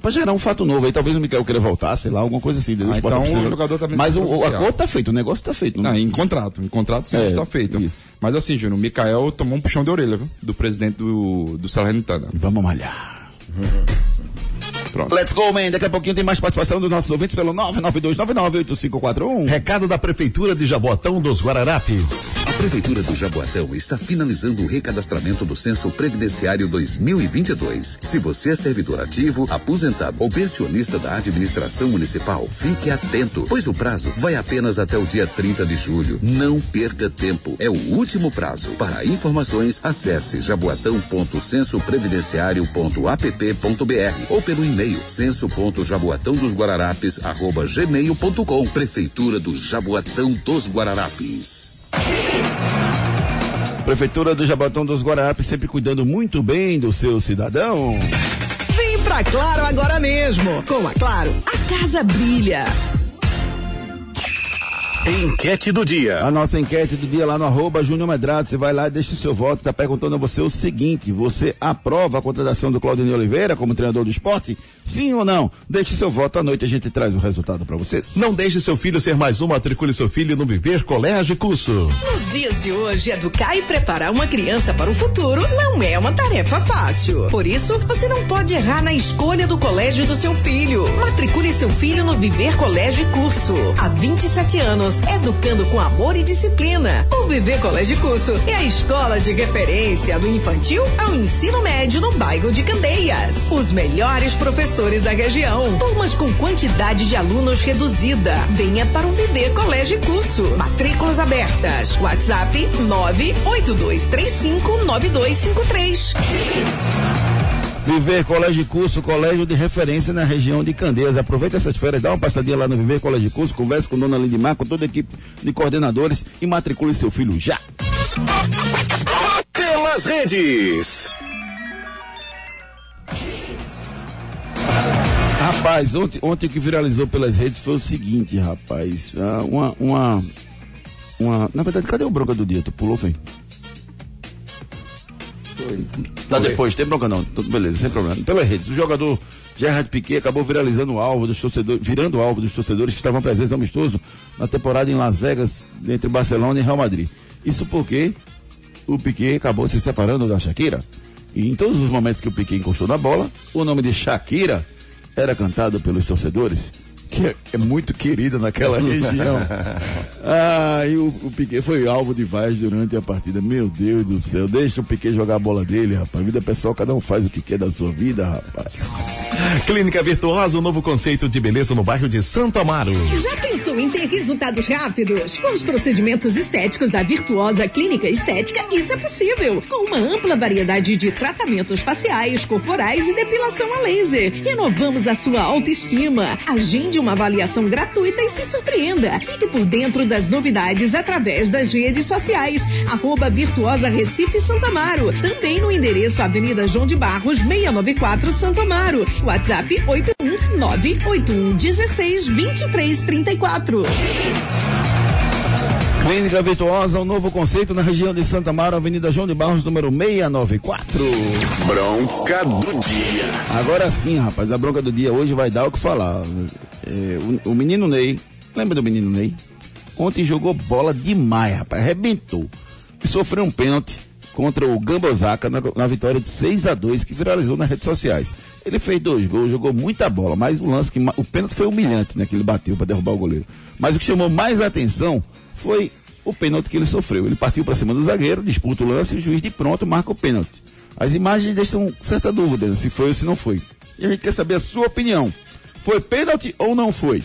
Para gerar um fato novo aí, talvez o Miguel queira voltar, sei lá, alguma coisa assim. Ah, então o jogador também Mas o, a conta tá feito, o negócio tá feito. Não, não em contrato. Em contrato sempre é, tá feito. Isso. Mas assim, Júnior, o Mikael tomou um puxão de orelha, viu? Do presidente do, do Salernitana. Vamos malhar. 음. 음, 음. Pronto. Let's go, man. Daqui a pouquinho tem mais participação dos nossos ouvintes pelo 992998541. Recado da Prefeitura de Jaboatão dos Guararapes. A Prefeitura do Jaboatão está finalizando o recadastramento do Censo Previdenciário 2022. Se você é servidor ativo, aposentado ou pensionista da administração municipal, fique atento, pois o prazo vai apenas até o dia 30 de julho. Não perca tempo. É o último prazo. Para informações, acesse jaboatão.censoprevidenciário.app.br ou pelo e-mail e-mail censo.jaboatão dos Guararapes arroba gmail.com Prefeitura do Jaboatão dos Guararapes. Prefeitura do Jaboatão dos Guararapes sempre cuidando muito bem do seu cidadão. Vem pra Claro agora mesmo. Com a Claro, a casa brilha. Enquete do dia. A nossa enquete do dia lá no arroba Júnior Medrado. Você vai lá e deixa o seu voto. Está perguntando a você o seguinte: você aprova a contratação do Claudinei Oliveira como treinador do esporte? Sim ou não? Deixe seu voto à noite, a gente traz o resultado para vocês. Não deixe seu filho ser mais um, matricule seu filho no Viver Colégio e Curso. Nos dias de hoje, educar e preparar uma criança para o futuro não é uma tarefa fácil. Por isso, você não pode errar na escolha do colégio do seu filho. Matricule seu filho no Viver Colégio e Curso. Há 27 anos, educando com amor e disciplina. O Viver Colégio Curso é a escola de referência do infantil ao ensino médio no bairro de Candeias. Os melhores professores da região. Turmas com quantidade de alunos reduzida. Venha para o Viver Colégio Curso. Matrículas abertas. WhatsApp 982359253. Viver Colégio de Curso, colégio de referência na região de Candeias. Aproveite essas férias, dá uma passadinha lá no Viver Colégio de Curso, converse com Dona Lindimar, com toda a equipe de coordenadores e matricule seu filho já. Pelas redes. Rapaz, ontem, ontem o que viralizou pelas redes foi o seguinte, rapaz. Ah, uma, uma, uma. Na verdade, cadê o bronca do dia? Tu pulou, vem? Tá depois, tem bronca não. Beleza, sem problema. Pelas redes, o jogador Gerard Piquet acabou viralizando o alvo dos torcedores, virando o alvo dos torcedores que estavam presentes no amistoso na temporada em Las Vegas, entre Barcelona e Real Madrid. Isso porque o Piquet acabou se separando da Shakira. E em todos os momentos que o Piquet encostou na bola, o nome de Shakira era cantado pelos torcedores, que é, é muito querida naquela *laughs* região. *laughs* ah, e o, o Piquet foi alvo de vaias durante a partida. Meu Deus do céu, deixa o Piquet jogar a bola dele, rapaz. Vida pessoal, cada um faz o que quer da sua vida, rapaz. Clínica Virtuosa, um novo conceito de beleza no bairro de Santo Amaro. Já pensou em ter resultados rápidos? Com os procedimentos estéticos da Virtuosa Clínica Estética, isso é possível. Com uma ampla variedade de tratamentos faciais, corporais e depilação a laser. Renovamos a sua autoestima. Agende uma avaliação gratuita e se surpreenda. Fique por dentro das novidades através das redes sociais. Arroba Virtuosa Recife Santo Amaro. Também no endereço Avenida João de Barros, 694 Santo Amaro. WhatsApp 81981162334. Clínica Virtuosa, um novo conceito na região de Santa Mara, Avenida João de Barros, número 694. Bronca do dia. Agora sim, rapaz, a bronca do dia hoje vai dar o que falar. É, o, o menino Ney, lembra do menino Ney? Ontem jogou bola demais, rapaz, arrebentou. E sofreu um pênalti contra o Gambosaka na, na vitória de 6 a 2 que viralizou nas redes sociais. Ele fez dois gols, jogou muita bola, mas o lance que o pênalti foi humilhante, né, que ele bateu para derrubar o goleiro. Mas o que chamou mais atenção foi o pênalti que ele sofreu. Ele partiu para cima do zagueiro, disputa o lance e o juiz de pronto marca o pênalti. As imagens deixam certa dúvida se foi ou se não foi. E a gente quer saber a sua opinião. Foi pênalti ou não foi?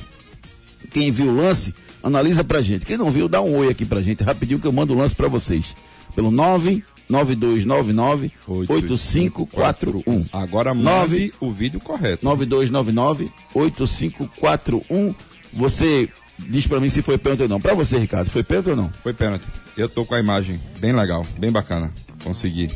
Quem viu o lance, analisa pra gente. Quem não viu, dá um oi aqui pra gente, rapidinho que eu mando o lance pra vocês. Pelo 99299 8541. Agora mande o vídeo correto. 9299 8541. Você diz para mim se foi pênalti ou não. Para você, Ricardo, foi pênalti ou não? Foi pênalti. Eu tô com a imagem bem legal, bem bacana. Consegui.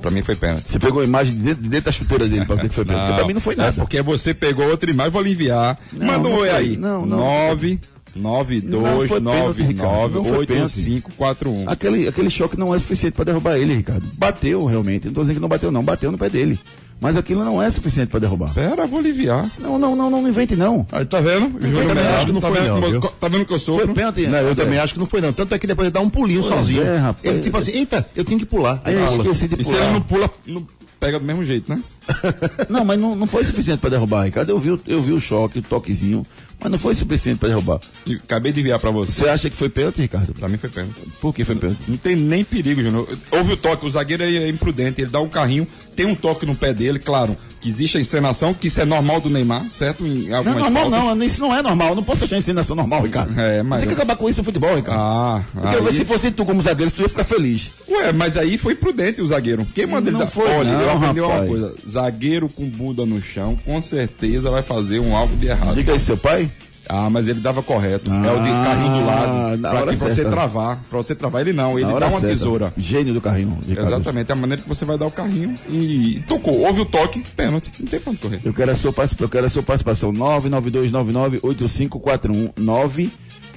Pra mim foi pênalti. Você pegou a imagem de dentro, de dentro da chuteira dele pra ver que foi pênalti. Pra mim não foi nada. É porque você pegou outra imagem, vou aliviar. Não, Manda um oi aí. Não, não. Nove. 92998541. Aquele, aquele choque não é suficiente para derrubar ele, Ricardo. Bateu realmente. Não estou dizendo que não bateu, não. Bateu no pé dele. Mas aquilo não é suficiente para derrubar. Pera, vou aliviar. Não, não, não, não invente não. Aí tá vendo? Eu, também acho que não tá foi vendo, não. Viu? Tá vendo que eu sou? Foi pênalti. Não, eu é. também acho que não foi não. Tanto é que depois ele dá um pulinho pois sozinho. É, rapaz. Ele tipo assim, eita, eu tenho que pular. Aí eu esqueci de pular. E se ele não pula, não pega do mesmo jeito, né? *laughs* não, mas não, não foi suficiente para derrubar, Ricardo. Eu vi, eu vi o choque, o toquezinho mas não foi suficiente pra derrubar. E acabei de enviar pra você. Você acha que foi pênalti, Ricardo? Pra mim foi pênalti. Por que foi pênalti? Não tem nem perigo, Júnior. Houve o toque, o zagueiro é imprudente, ele dá um carrinho, tem um toque no pé dele, claro, que existe a encenação, que isso é normal do Neymar, certo? Em Não, algumas normal não, isso não é normal. Eu não posso achar encenação normal, Ricardo. É, mas- Tem que acabar com isso no futebol, Ricardo. Ah, Porque aí- se fosse tu como zagueiro, tu ia ficar feliz. Ué, mas aí foi prudente o zagueiro. Quem manda ele Não dar... foi Olha, não, eu aprendi uma rapaz. coisa. Zagueiro com bunda no chão, com certeza vai fazer um alvo de errado. Diga aí, seu pai. Ah, mas ele dava correto. Ah, é o de carrinho do lado. Pra, que você certa. travar. Pra você travar ele não. Ele dá uma certa. tesoura. Gênio do carrinho. Exatamente, é a maneira que você vai dar o carrinho e tocou. Houve o toque, pênalti. Não tem onde correr. Eu quero a sua participação. Eu quero a sua participação. 992998541.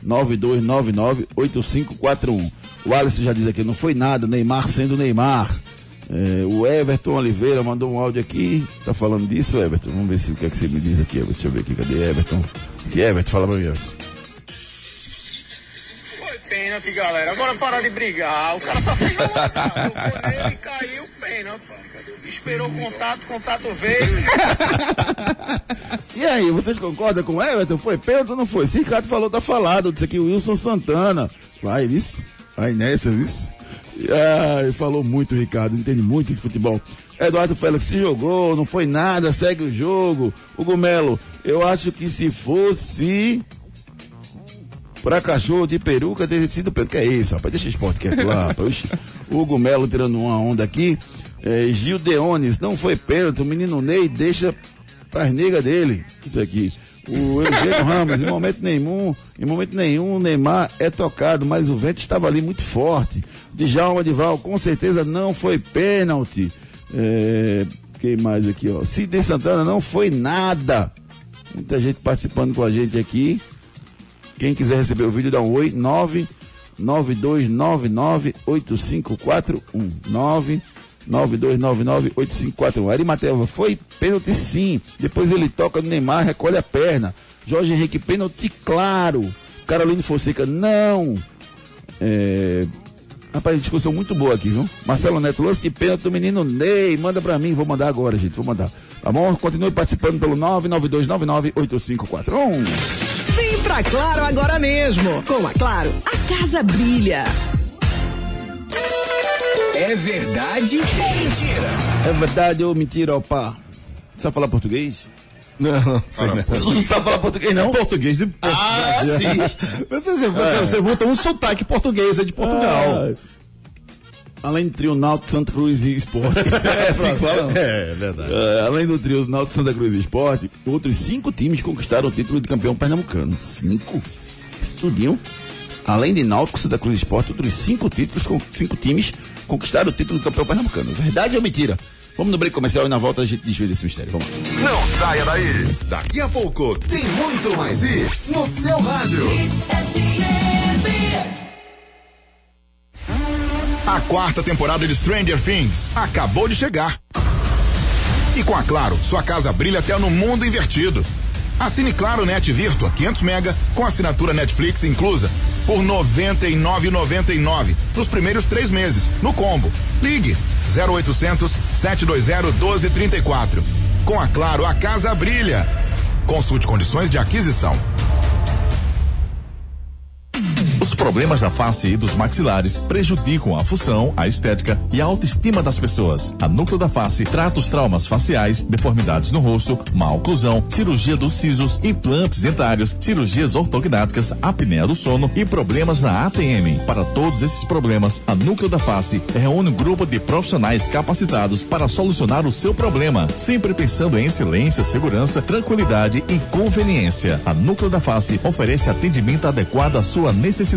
992998541. O Alisson já diz aqui, não foi nada, Neymar sendo Neymar. É, o Everton Oliveira mandou um áudio aqui, tá falando disso, Everton? Vamos ver se o que é que você me diz aqui, Everton. Deixa eu ver aqui, cadê Everton? Everton, fala pra mim, Everton. Foi pênalti, galera. Agora para de brigar. O cara só fez uma lançada. *laughs* Tocou nele caiu pênalti. Esperou o contato, o contato veio. E aí, vocês concordam com o Everton? Foi pênalti ou não foi? Se Ricardo falou, tá falado. Disse aqui o Wilson Santana. Vai, vice. Vai nessa, vice. Ai, falou muito, Ricardo. Entende muito de futebol. Eduardo Félix se jogou, não foi nada, segue o jogo. Hugo Melo, eu acho que se fosse pra cachorro de peruca teria sido pênalti. Que é isso, rapaz? Deixa o esporte quieto lá, *laughs* rapaz. Hugo Melo tirando uma onda aqui. É, Gil Deones, não foi pênalti. O menino Ney deixa pras negas dele. Isso aqui. O Eugênio *laughs* Ramos, em momento nenhum, em momento nenhum, o Neymar é tocado, mas o vento estava ali muito forte. Djalma Dival, com certeza não foi pênalti. É, quem mais aqui, ó? Sidney Santana, não foi nada. Gente participando com a gente aqui. Quem quiser receber o vídeo, dá um oi. 992998541. 992998541. Arimateva foi pênalti sim. Depois ele toca no Neymar, recolhe a perna. Jorge Henrique, pênalti claro. Caroline Fonseca, não. É... Rapaz, discussão muito boa aqui, viu? Marcelo Neto, lance de pênalti do menino Ney. Manda pra mim, vou mandar agora, gente. Vou mandar. Tá bom? Continue participando pelo 992998541. Vem pra Claro agora mesmo. Com a Claro, a casa brilha. É verdade ou mentira? É verdade ou mentira, opa? Sabe falar português? Não, não, sei, né? Você não sabe falar português, não? Português de Ah, sim. Você, você, você, você bota um sotaque português é de Portugal. Ah, além do trio Náutico, Santa Cruz e Esporte. *laughs* é *laughs* assim que fala? não? É, verdade. É, além do trio Náutico, Santa Cruz e Esporte, outros cinco times conquistaram o título de campeão pernambucano. Cinco? Estudinho. Além de Náutico, Santa Cruz e Esporte, outros cinco títulos, cinco times conquistaram o título de campeão pernambucano. Verdade ou mentira? Vamos no break comercial e na volta a gente desvia esse mistério. Vamos lá. Não saia daí. Daqui a pouco tem muito mais isso no seu rádio. A quarta temporada de Stranger Things acabou de chegar. E com a Claro, sua casa brilha até no mundo invertido. Assine Claro Net Virtua 500 mega com assinatura Netflix inclusa por R$ 99,99 nos primeiros três meses no combo. Ligue 0800 720 1234. Com a Claro, a casa brilha. Consulte condições de aquisição. Os problemas da face e dos maxilares prejudicam a função, a estética e a autoestima das pessoas. A Núcleo da Face trata os traumas faciais, deformidades no rosto, má oclusão, cirurgia dos sisos, implantes dentários, cirurgias ortognáticas, apneia do sono e problemas na ATM. Para todos esses problemas, a Núcleo da Face reúne um grupo de profissionais capacitados para solucionar o seu problema, sempre pensando em excelência, segurança, tranquilidade e conveniência. A Núcleo da Face oferece atendimento adequado à sua necessidade.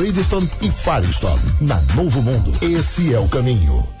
e Firestone. Na Novo Mundo, esse é o caminho.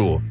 Pedro.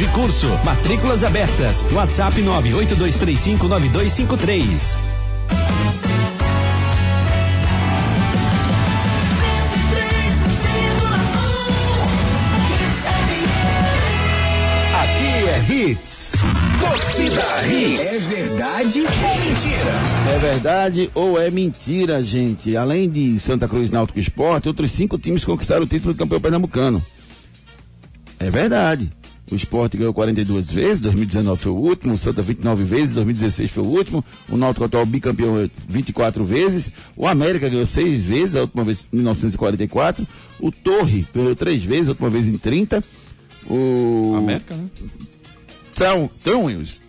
de curso. Matrículas abertas. WhatsApp 982359253. Aqui é Hits. Torcida Hits. É verdade ou é mentira? É verdade ou é mentira, gente? Além de Santa Cruz Náutico Esporte, outros cinco times conquistaram o título do campeão pernambucano. É verdade. O Sport ganhou 42 vezes, 2019 foi o último, o Santa 29 vezes, 2016 foi o último, o Náutico atual bicampeão 24 vezes, o América ganhou 6 vezes, a última vez em 1944, o Torre ganhou 3 vezes, a última vez em 30, o... América, né? Trauns,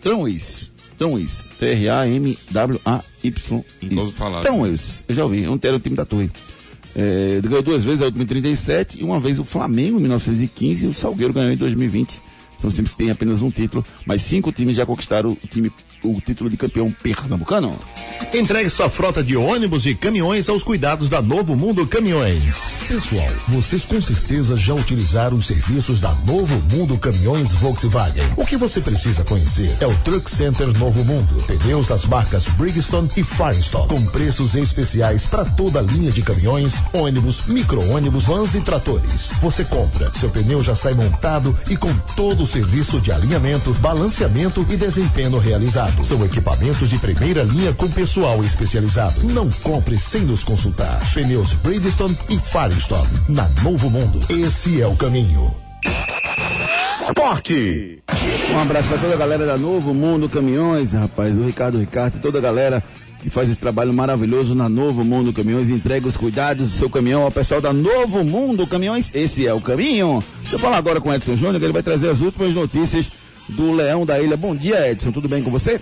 Trauns, Trauns, T-R-A-M-W-A-Y. Trauns, eu já ouvi, ontem era o time da Torre. É, ganhou duas vezes a última em 37 e uma vez o Flamengo em 1915 e o Salgueiro ganhou em 2020. São que têm apenas um título, mas cinco times já conquistaram o, time, o título de campeão pernambucano. Entregue sua frota de ônibus e caminhões aos cuidados da Novo Mundo Caminhões. Pessoal, vocês com certeza já utilizaram os serviços da Novo Mundo Caminhões Volkswagen. O que você precisa conhecer é o Truck Center Novo Mundo. Pneus das marcas Bridgestone e Firestone, com preços especiais para toda a linha de caminhões, ônibus, micro-ônibus, vans e tratores. Você compra, seu pneu já sai montado e com todo o serviço de alinhamento, balanceamento e desempenho realizado. São equipamentos de primeira linha com pessoal especializado. Não compre sem nos consultar. Pneus Bridgestone e Firestone. Na Novo Mundo. Esse é o caminho. Esporte! Um abraço para toda a galera da Novo Mundo Caminhões, rapaz, o Ricardo Ricardo e toda a galera que faz esse trabalho maravilhoso na Novo Mundo Caminhões, entrega os cuidados do seu caminhão ao pessoal da Novo Mundo Caminhões. Esse é o caminho. Deixa eu falar agora com o Edson Júnior, que ele vai trazer as últimas notícias do Leão da Ilha. Bom dia, Edson, tudo bem com você?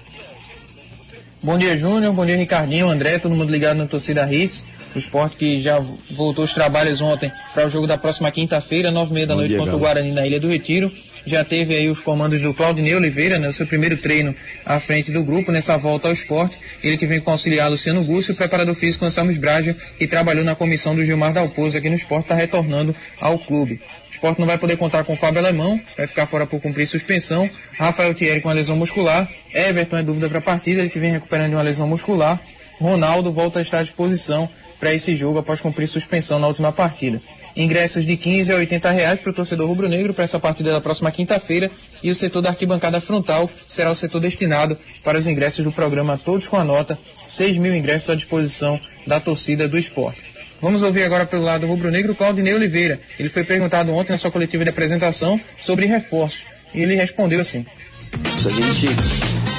Bom dia, Júnior. Bom dia, Ricardinho, André, todo mundo ligado na torcida Hits. O esporte que já voltou os trabalhos ontem para o jogo da próxima quinta-feira, nove e meia da noite, contra o Guarani na Ilha do Retiro. Já teve aí os comandos do Claudinei Oliveira, né, o seu primeiro treino à frente do grupo nessa volta ao esporte. Ele que vem com auxiliar Luciano Gúcio, o preparador físico Anselmo Braga, que trabalhou na comissão do Gilmar Dalpozo aqui no esporte, está retornando ao clube. O esporte não vai poder contar com o Fábio Alemão, vai ficar fora por cumprir suspensão. Rafael Thierry com a lesão muscular. Everton é dúvida para a partida, ele que vem recuperando de uma lesão muscular. Ronaldo volta a estar à disposição para esse jogo após cumprir suspensão na última partida. Ingressos de 15 a 80 reais para o torcedor rubro-negro para essa partida da próxima quinta-feira e o setor da arquibancada frontal será o setor destinado para os ingressos do programa Todos com a Nota, 6 mil ingressos à disposição da torcida do esporte. Vamos ouvir agora pelo lado rubro-negro Claudinei Oliveira. Ele foi perguntado ontem na sua coletiva de apresentação sobre reforços e ele respondeu assim. A gente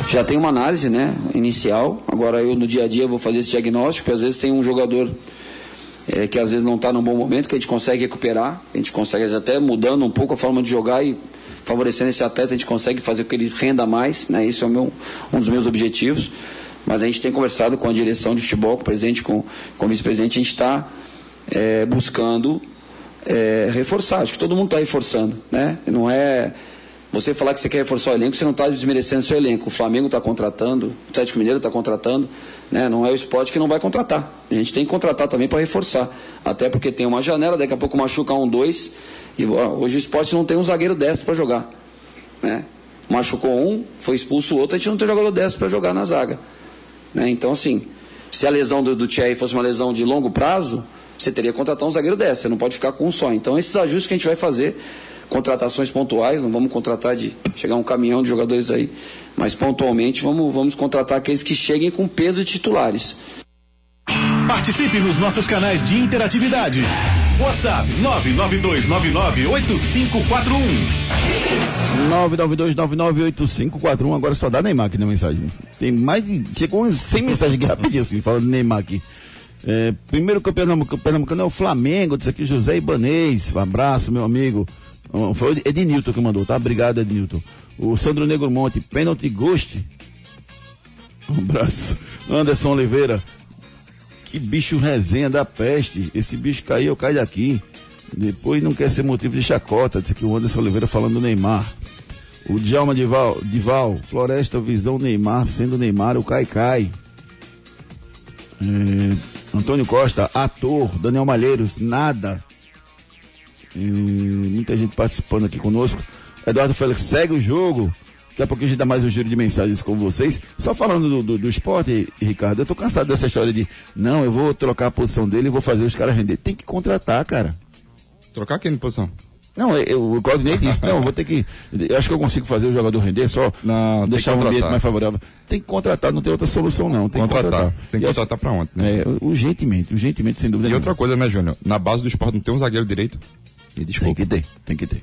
já tem uma análise né, inicial, agora eu no dia a dia vou fazer esse diagnóstico, às vezes tem um jogador é, que às vezes não está num bom momento, que a gente consegue recuperar, a gente consegue até mudando um pouco a forma de jogar e favorecendo esse atleta, a gente consegue fazer com que ele renda mais, né? Isso é meu, um dos meus objetivos. Mas a gente tem conversado com a direção de futebol, com o presidente, com, com o vice-presidente, a gente está é, buscando é, reforçar. Acho que todo mundo está reforçando, né? Não é você falar que você quer reforçar o elenco, você não está desmerecendo seu elenco. O Flamengo está contratando, o Atlético Mineiro está contratando, né? Não é o esporte que não vai contratar. A gente tem que contratar também para reforçar. Até porque tem uma janela, daqui a pouco machuca um, dois. E ó, hoje o esporte não tem um zagueiro destro para jogar. Né? Machucou um, foi expulso o outro, a gente não tem jogador destro para jogar na zaga. Né? Então, assim, se a lesão do, do Thierry fosse uma lesão de longo prazo, você teria que contratar um zagueiro destro, você não pode ficar com um só. Então, esses ajustes que a gente vai fazer, contratações pontuais, não vamos contratar de chegar um caminhão de jogadores aí, mas pontualmente vamos, vamos contratar aqueles que cheguem com peso de titulares. Participe nos nossos canais de interatividade. WhatsApp 992998541. 992998541. Agora só dá Neymar aqui na mensagem. Tem mais de. Chegou umas 100 mensagens aqui rapidinho, assim, falando de Neymar aqui. É, primeiro campeão pernambucano é o Flamengo, disse aqui José Ibanês. Um abraço, meu amigo. Foi Ednilton que mandou, tá? Obrigado, Ednilton. O Sandro Negro Monte, pênalti Ghost. Um abraço. Anderson Oliveira. Que bicho resenha da peste. Esse bicho caiu, eu caio daqui. Depois não quer ser motivo de chacota. Disse aqui o Anderson Oliveira falando do Neymar. O Djalma Dival, Dival, Floresta Visão Neymar, sendo Neymar o Cai. É, Antônio Costa, ator, Daniel Malheiros, nada. Muita gente participando aqui conosco. Eduardo Félix segue o jogo. Daqui a pouco a gente dá mais um giro de mensagens com vocês. Só falando do, do, do esporte, Ricardo, eu tô cansado dessa história de não, eu vou trocar a posição dele e vou fazer os caras render. Tem que contratar, cara. Trocar quem de posição? Não, eu, o Claudinei disse, não, eu vou ter que. Eu acho que eu consigo fazer o jogador render, só não, deixar um ambiente mais favorável. Tem que contratar, não tem outra solução, não. Tem contratar. que contratar. Tem que contratar para ontem, né? É, urgentemente, urgentemente, sem dúvida. E outra coisa, né, Júnior? Na base do esporte não tem um zagueiro direito? Me desculpa. Tem que ter, tem que ter.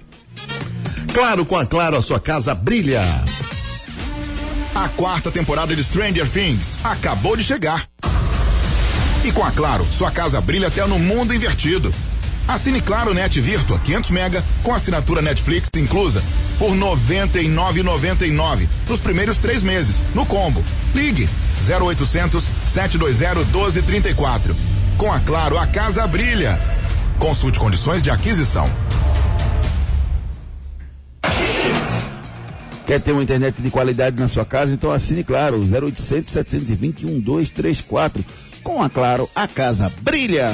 Claro, com a Claro, a sua casa brilha. A quarta temporada de Stranger Things acabou de chegar. E com a Claro, sua casa brilha até no mundo invertido. Assine Claro Net Virtua 500 mega com assinatura Netflix inclusa por 99,99 nos primeiros três meses no combo. Ligue 0800 720 1234. Com a Claro a casa brilha. Consulte condições de aquisição. Quer ter uma internet de qualidade na sua casa? Então assine Claro 0800 720 1234. Com a Claro a casa brilha.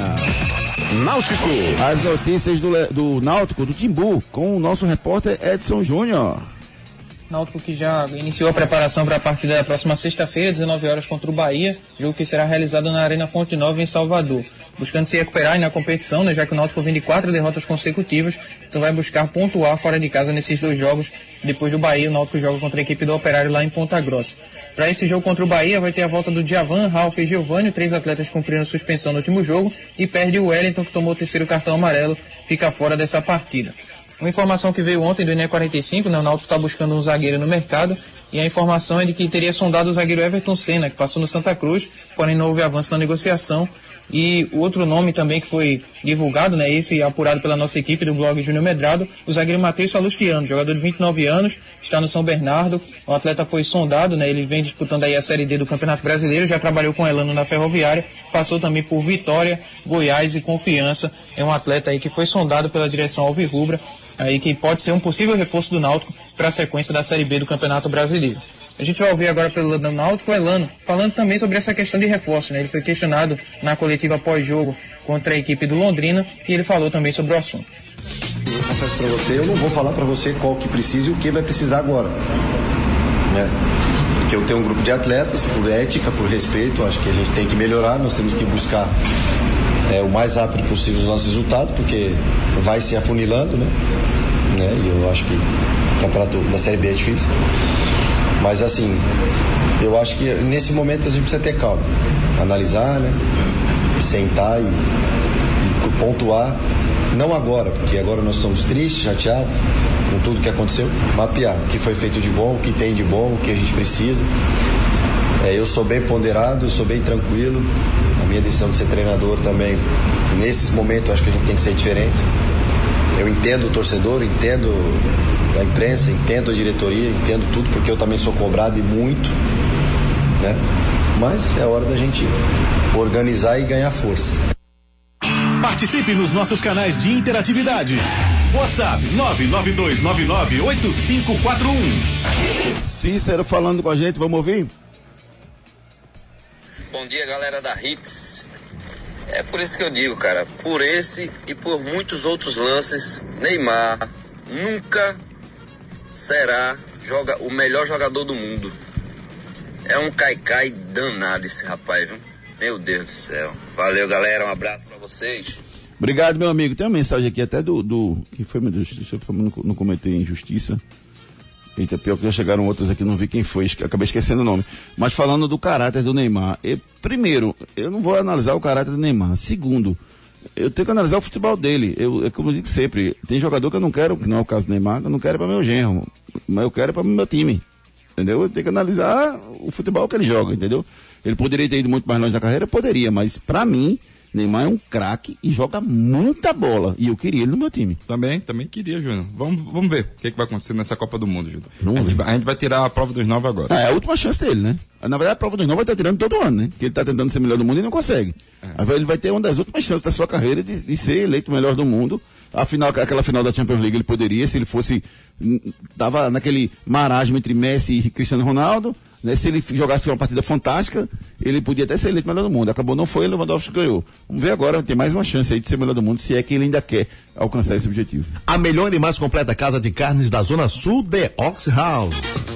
Náutico. As notícias do, do Náutico, do Timbu, com o nosso repórter Edson Júnior. Náutico que já iniciou a preparação para a partida da próxima sexta-feira, 19 horas contra o Bahia, jogo que será realizado na Arena Fonte Nova em Salvador. Buscando se recuperar na competição, né, já que o Náutico vem de quatro derrotas consecutivas, então vai buscar pontuar fora de casa nesses dois jogos. Depois do Bahia, o Náutico joga contra a equipe do Operário lá em Ponta Grossa. Para esse jogo contra o Bahia, vai ter a volta do Djavan, Ralf e Giovanni, três atletas cumprindo suspensão no último jogo, e perde o Wellington, que tomou o terceiro cartão amarelo, fica fora dessa partida. Uma informação que veio ontem do Enem 45, né, o Náutico está buscando um zagueiro no mercado, e a informação é de que teria sondado o zagueiro Everton Senna, que passou no Santa Cruz, porém não houve avanço na negociação. E o outro nome também que foi divulgado, né, esse apurado pela nossa equipe do blog Júnior Medrado, o zagueiro Matheus Salustiano, jogador de 29 anos, está no São Bernardo. O atleta foi sondado, né, ele vem disputando aí a Série D do Campeonato Brasileiro, já trabalhou com Elano na Ferroviária, passou também por Vitória, Goiás e Confiança. É um atleta aí que foi sondado pela direção Alvirrubra, aí que pode ser um possível reforço do Náutico para a sequência da Série B do Campeonato Brasileiro. A gente vai ouvir agora pelo lado Náutico o Elano, falando também sobre essa questão de reforço. Né? Ele foi questionado na coletiva pós-jogo contra a equipe do Londrina e ele falou também sobre o assunto. Eu confesso para você, eu não vou falar para você qual que precisa e o que vai precisar agora. Né? Porque eu tenho um grupo de atletas, por ética, por respeito, acho que a gente tem que melhorar, nós temos que buscar é, o mais rápido possível os nossos resultados, porque vai se afunilando, né? né? E eu acho que o campeonato da Série B é difícil. Mas assim, eu acho que nesse momento a gente precisa ter calma, analisar, né? Sentar e, e pontuar. Não agora, porque agora nós estamos tristes, chateados com tudo que aconteceu. Mapear o que foi feito de bom, o que tem de bom, o que a gente precisa. É, eu sou bem ponderado, eu sou bem tranquilo. A minha decisão de ser treinador também, nesses momentos, acho que a gente tem que ser diferente. Eu entendo o torcedor, entendo a imprensa, entendo a diretoria, entendo tudo, porque eu também sou cobrado e muito, né? Mas é hora da gente organizar e ganhar força. Participe nos nossos canais de interatividade. WhatsApp 992998541. Cícero falando com a gente, vamos ouvir? Bom dia, galera da Hits. É por isso que eu digo, cara, por esse e por muitos outros lances, Neymar nunca será joga, o melhor jogador do mundo. É um caicai danado esse rapaz, viu? Meu Deus do céu. Valeu, galera. Um abraço para vocês. Obrigado, meu amigo. Tem uma mensagem aqui até do. do que foi, meu Deus? Deixa eu não, cometer injustiça. Eita, pior que já chegaram outras aqui, não vi quem foi, acabei esquecendo o nome. Mas falando do caráter do Neymar. Primeiro, eu não vou analisar o caráter do Neymar. Segundo, eu tenho que analisar o futebol dele. Eu, é como eu digo sempre, tem jogador que eu não quero, que não é o caso do Neymar, que eu não quero para meu genro, mas eu quero para meu time. Entendeu? Eu tenho que analisar o futebol que ele joga, entendeu? Ele poderia ter ido muito mais longe na carreira? Poderia, mas para mim, Neymar é um craque e joga muita bola. E eu queria ele no meu time. Também, também queria, Júnior. Vamos, vamos ver o que, é que vai acontecer nessa Copa do Mundo, Júnior. A, gente vai- a gente vai tirar a prova dos nove agora. Ah, é a última chance dele, né? Na verdade, a prova dos novos vai estar tirando todo ano, né? Porque ele está tentando ser melhor do mundo e não consegue. Aí ele vai ter uma das últimas chances da sua carreira de, de ser eleito o melhor do mundo. Afinal, aquela final da Champions League ele poderia, se ele fosse. hum, Tava naquele marasmo entre Messi e Cristiano Ronaldo. Né? Se ele jogasse uma partida fantástica, ele podia até ser eleito melhor do mundo. Acabou, não foi, Lewandowski ganhou. Vamos ver agora, tem mais uma chance aí de ser melhor do mundo, se é que ele ainda quer alcançar esse objetivo. A melhor e mais completa casa de carnes da Zona Sul de Ox House.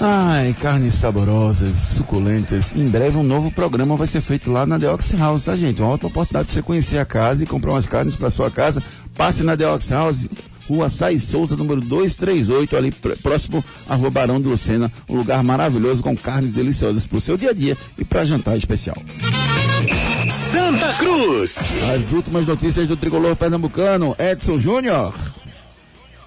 Ai, carnes saborosas, suculentas. Em breve um novo programa vai ser feito lá na Deox House, tá, gente? Uma outra oportunidade para você conhecer a casa e comprar umas carnes para sua casa. Passe na Deox House, Rua Sai Souza, número 238, ali próximo à Rua Barão de Lucena. Um lugar maravilhoso com carnes deliciosas para o seu dia a dia e para jantar especial. Santa Cruz. As últimas notícias do tricolor pernambucano, Edson Júnior.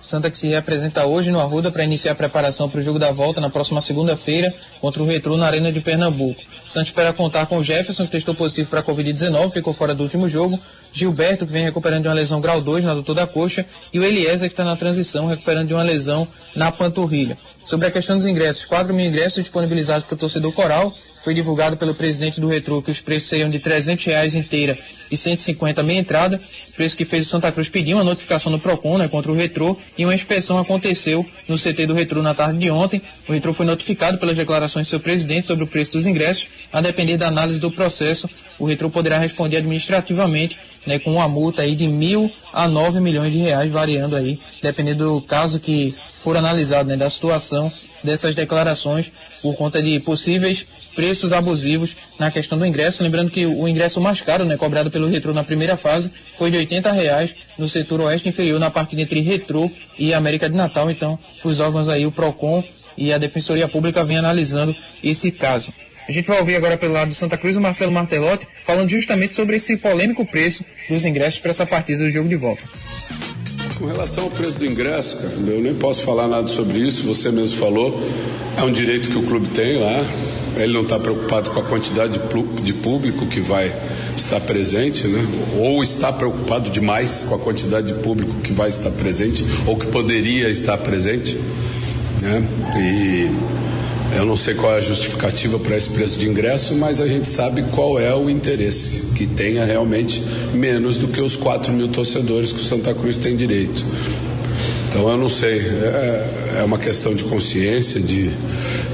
Santa que se representa hoje no Arruda para iniciar a preparação para o jogo da volta na próxima segunda-feira contra o Retro na Arena de Pernambuco. Santa espera contar com o Jefferson, que testou positivo para a Covid-19, ficou fora do último jogo, Gilberto, que vem recuperando de uma lesão grau 2 na doutor da coxa, e o Eliezer, que está na transição, recuperando de uma lesão na panturrilha. Sobre a questão dos ingressos, 4 mil ingressos disponibilizados para o torcedor coral, foi divulgado pelo presidente do Retro que os preços seriam de 300 reais inteira e 150 meia entrada, preço que fez o Santa Cruz pedir uma notificação no PROCON né, contra o Retro e uma inspeção aconteceu no CT do Retro na tarde de ontem. O Retro foi notificado pelas declarações do seu presidente sobre o preço dos ingressos. A depender da análise do processo, o Retro poderá responder administrativamente né, com uma multa aí de mil a nove milhões de reais, variando aí, dependendo do caso que for analisado, né, da situação dessas declarações por conta de possíveis preços abusivos na questão do ingresso. Lembrando que o ingresso mais caro, né, cobrado pelo Retro na primeira fase, foi de 80 reais no setor oeste inferior, na parte entre Retro e América de Natal. Então, os órgãos aí, o PROCON e a Defensoria Pública, vêm analisando esse caso. A gente vai ouvir agora pelo lado do Santa Cruz o Marcelo Martelotti falando justamente sobre esse polêmico preço dos ingressos para essa partida do jogo de volta. Com relação ao preço do ingresso, cara, eu nem posso falar nada sobre isso, você mesmo falou, é um direito que o clube tem lá, ele não está preocupado com a quantidade de público que vai estar presente, né? ou está preocupado demais com a quantidade de público que vai estar presente, ou que poderia estar presente. Né? E eu não sei qual é a justificativa para esse preço de ingresso, mas a gente sabe qual é o interesse, que tenha realmente menos do que os 4 mil torcedores que o Santa Cruz tem direito. Então eu não sei, é, é uma questão de consciência, de,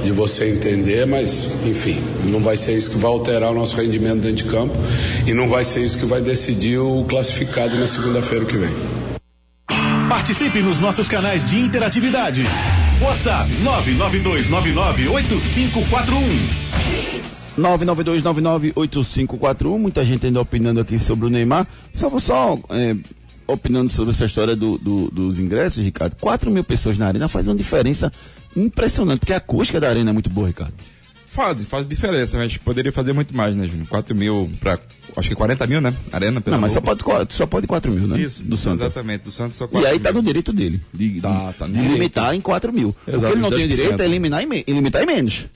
de você entender, mas enfim, não vai ser isso que vai alterar o nosso rendimento dentro de campo e não vai ser isso que vai decidir o classificado na segunda-feira que vem. Participe nos nossos canais de interatividade. WhatsApp 992998541. 992998541. Muita gente ainda opinando aqui sobre o Neymar. Só vou só é, opinando sobre essa história do, do, dos ingressos, Ricardo. 4 mil pessoas na arena faz uma diferença impressionante, porque a acústica da arena é muito boa, Ricardo. Faz, faz diferença, mas poderia fazer muito mais, né, Júnior? 4 mil para acho que 40 mil, né? Arena Não, mas só pode, só pode 4 mil, né? Isso, do Santos. Exatamente, do Santos só 4 E aí mil. tá no direito dele, de, Tá, tá de direito. limitar em 4 mil. O que Exato, ele não tem o 10%. direito é eliminar limitar em menos.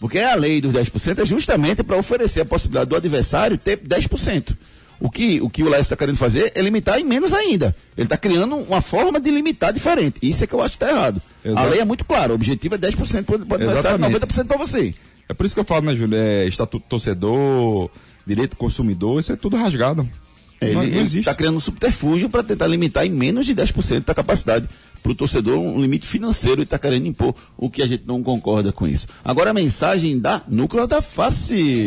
Porque a lei dos 10% é justamente para oferecer a possibilidade do adversário ter 10%. O que o, que o Léo está querendo fazer é limitar em menos ainda. Ele está criando uma forma de limitar diferente. Isso é que eu acho que está errado. Exato. A lei é muito clara. O objetivo é 10% para o adversário, Exatamente. 90% para você. É por isso que eu falo, né, Júlio? É, estatuto torcedor, direito do consumidor, isso é tudo rasgado. Ele não, existe. está criando um subterfúgio para tentar limitar em menos de 10% da capacidade para o torcedor, um limite financeiro e está querendo impor o que a gente não concorda com isso. Agora a mensagem da Núcleo da Face.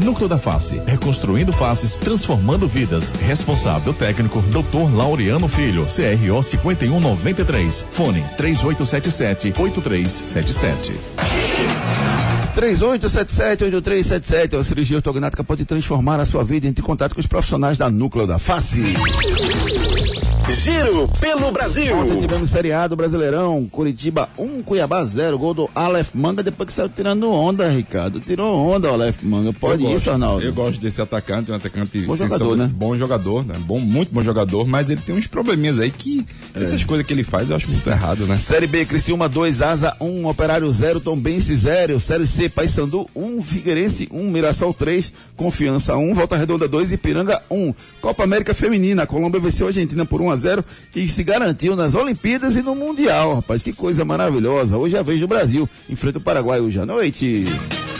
Núcleo da Face, reconstruindo faces, transformando vidas. Responsável técnico, Dr. Laureano Filho, CRO 5193. Fone 3877 8377. 3877-8377. A cirurgia ortognática pode transformar a sua vida. Entre em contato com os profissionais da Núcleo da Face. Giro pelo Brasil. Ontem tivemos Série A do Brasileirão, Curitiba 1, um, Cuiabá 0, gol do Aleph Manga, depois que saiu tirando onda, Ricardo. Tirou onda o Aleph Manga. Pode eu isso, Arnaldo? Eu gosto desse atacante, um atacante bom jogador, né? Bom jogador, né? Bom, muito bom jogador, mas ele tem uns probleminhas aí que é. essas coisas que ele faz eu acho muito errado, né? Série B, Criciúma 2, Asa 1, um, Operário 0, Tombense 0, Série C, Paysandu 1, um, Figueirense 1, um, Mirassol 3, Confiança 1, um, Volta Redonda 2 e Piranga 1. Um. Copa América Feminina, Colômbia venceu a Argentina por 1 a 0 e se garantiu nas Olimpíadas e no Mundial, rapaz. Que coisa maravilhosa. Hoje é a vez do Brasil. Enfrenta o Paraguai hoje à noite.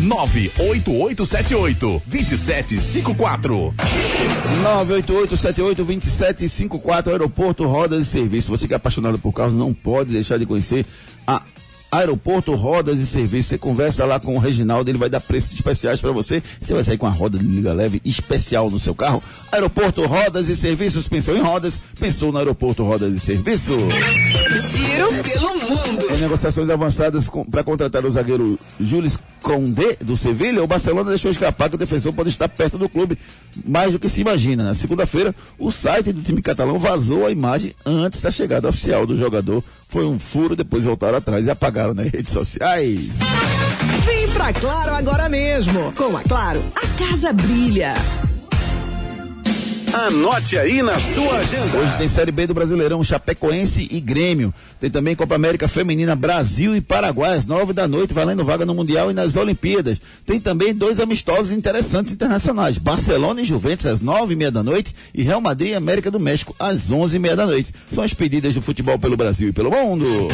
98878 2754. 98878 2754 Aeroporto Rodas e Serviços. Você que é apaixonado por carros não pode deixar de conhecer a Aeroporto Rodas e Serviços. Você conversa lá com o Reginaldo, ele vai dar preços especiais para você. Você vai sair com a roda de liga leve especial no seu carro. Aeroporto Rodas e Serviços. Pensou em rodas? Pensou no Aeroporto Rodas e Serviços. Giro pelo mundo. Em negociações avançadas para contratar o zagueiro Júlio Condé do Sevilha, o Barcelona deixou escapar que o defensor pode estar perto do clube mais do que se imagina. Na segunda-feira, o site do time catalão vazou a imagem antes da chegada oficial do jogador. Foi um furo, depois voltaram atrás e apagaram nas redes sociais. Vem pra Claro agora mesmo. Com a Claro, a casa brilha. Anote aí na sua agenda. Hoje tem Série B do Brasileirão, Chapecoense e Grêmio. Tem também Copa América Feminina Brasil e Paraguai, às nove da noite, valendo vaga no Mundial e nas Olimpíadas. Tem também dois amistosos interessantes internacionais. Barcelona e Juventus, às nove e meia da noite, e Real Madrid e América do México, às onze e meia da noite. São as pedidas do futebol pelo Brasil e pelo mundo.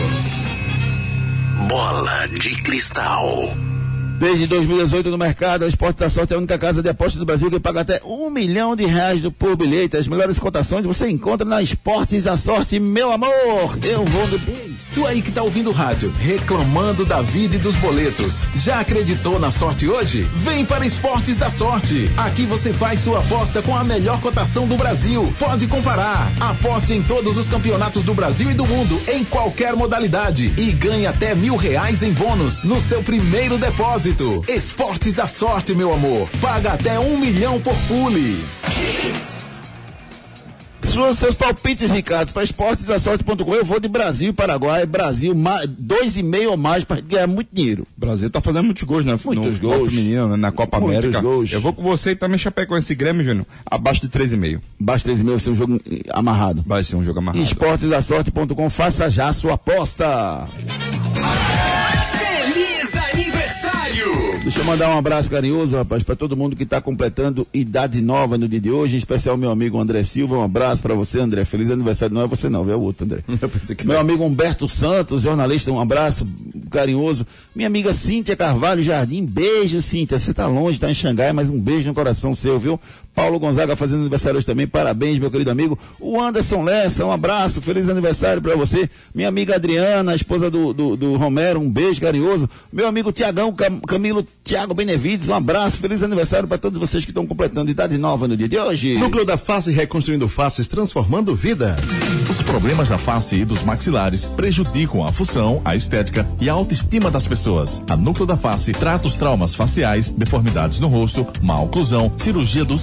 Bola de cristal. Desde 2018 no mercado, a Esporte da Sorte é a única casa de apostas do Brasil que paga até um milhão de reais por bilhete. As melhores cotações você encontra na Esportes da Sorte, meu amor. Eu vou no Tu aí que tá ouvindo o rádio, reclamando da vida e dos boletos. Já acreditou na sorte hoje? Vem para Esportes da Sorte. Aqui você faz sua aposta com a melhor cotação do Brasil. Pode comparar. Aposte em todos os campeonatos do Brasil e do mundo, em qualquer modalidade. E ganhe até mil reais em bônus no seu primeiro depósito. Esportes da Sorte, meu amor. Paga até um milhão por pule. Suas, seus palpites, Ricardo, para esportesdasorte.com. Eu vou de Brasil e Paraguai. Brasil, mais, dois e meio ou mais para ganhar muito dinheiro. O Brasil tá fazendo muitos gols, né? Muitos no gols. feminino, né? na Copa Muitos América. gols. Eu vou com você e também chapéu com esse Grêmio, Júnior. Abaixo de 3,5. Abaixo de 3,5 vai ser um jogo eh, amarrado. Vai ser um jogo amarrado. Esportesdasorte.com. Faça já a sua aposta. Deixa eu mandar um abraço carinhoso, rapaz, para todo mundo que está completando idade nova no dia de hoje, em especial meu amigo André Silva. Um abraço para você, André. Feliz aniversário. Não é você, não, é o outro, André. *laughs* meu amigo Humberto Santos, jornalista, um abraço carinhoso. Minha amiga Cíntia Carvalho Jardim, beijo, Cíntia. Você tá longe, tá em Xangai, mas um beijo no coração seu, viu? Paulo Gonzaga fazendo aniversário hoje também. Parabéns, meu querido amigo. O Anderson Lessa, um abraço, feliz aniversário para você. Minha amiga Adriana, a esposa do, do, do Romero, um beijo carinhoso. Meu amigo Tiagão Cam- Camilo Tiago Benevides, um abraço, feliz aniversário para todos vocês que estão completando idade nova no dia de hoje. Núcleo da Face reconstruindo faces, transformando vida. Os problemas da face e dos maxilares prejudicam a função, a estética e a autoestima das pessoas. A Núcleo da Face trata os traumas faciais, deformidades no rosto, má oclusão, cirurgia dos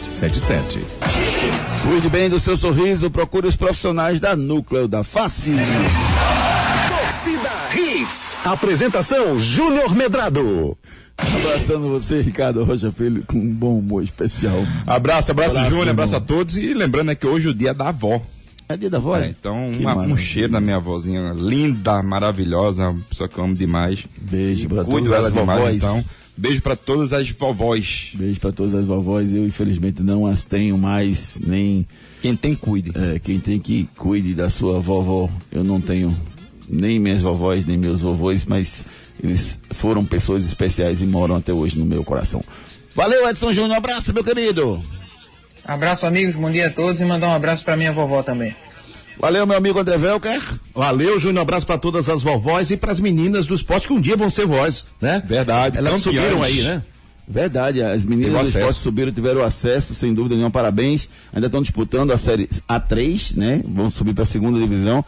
8377. Cuide bem do seu sorriso, procure os profissionais da Núcleo da Face. Torcida Hits. Apresentação Júnior Medrado. Abraçando você, Ricardo Rocha Filho, com um bom humor especial. Abraço, abraço, Abraço, Júnior, abraço a todos. E lembrando é que hoje é o dia da avó. É dia da avó? É, então, uma- um cheiro da minha avózinha, linda, maravilhosa, uma pessoa que eu amo demais. Beijo pra Cuido todas as demais, vovós. então. Beijo pra todas as vovós. Beijo pra todas as vovós. Eu, infelizmente, não as tenho mais, nem. Quem tem, cuide. É, quem tem que cuide da sua vovó. Eu não tenho nem minhas vovós, nem meus vovôs, mas eles foram pessoas especiais e moram até hoje no meu coração. Valeu, Edson Júnior. Um abraço, meu querido. Abraço, amigos, bom dia a todos e mandar um abraço pra minha vovó também. Valeu, meu amigo André Velker. Valeu, Júnior. Um abraço pra todas as vovós e pras meninas do esporte que um dia vão ser vós, né? Verdade. Elas campeãs. subiram aí, né? Verdade, as meninas do esporte subiram, tiveram acesso, sem dúvida nenhuma, parabéns. Ainda estão disputando a série A3, né? Vão subir para a segunda divisão.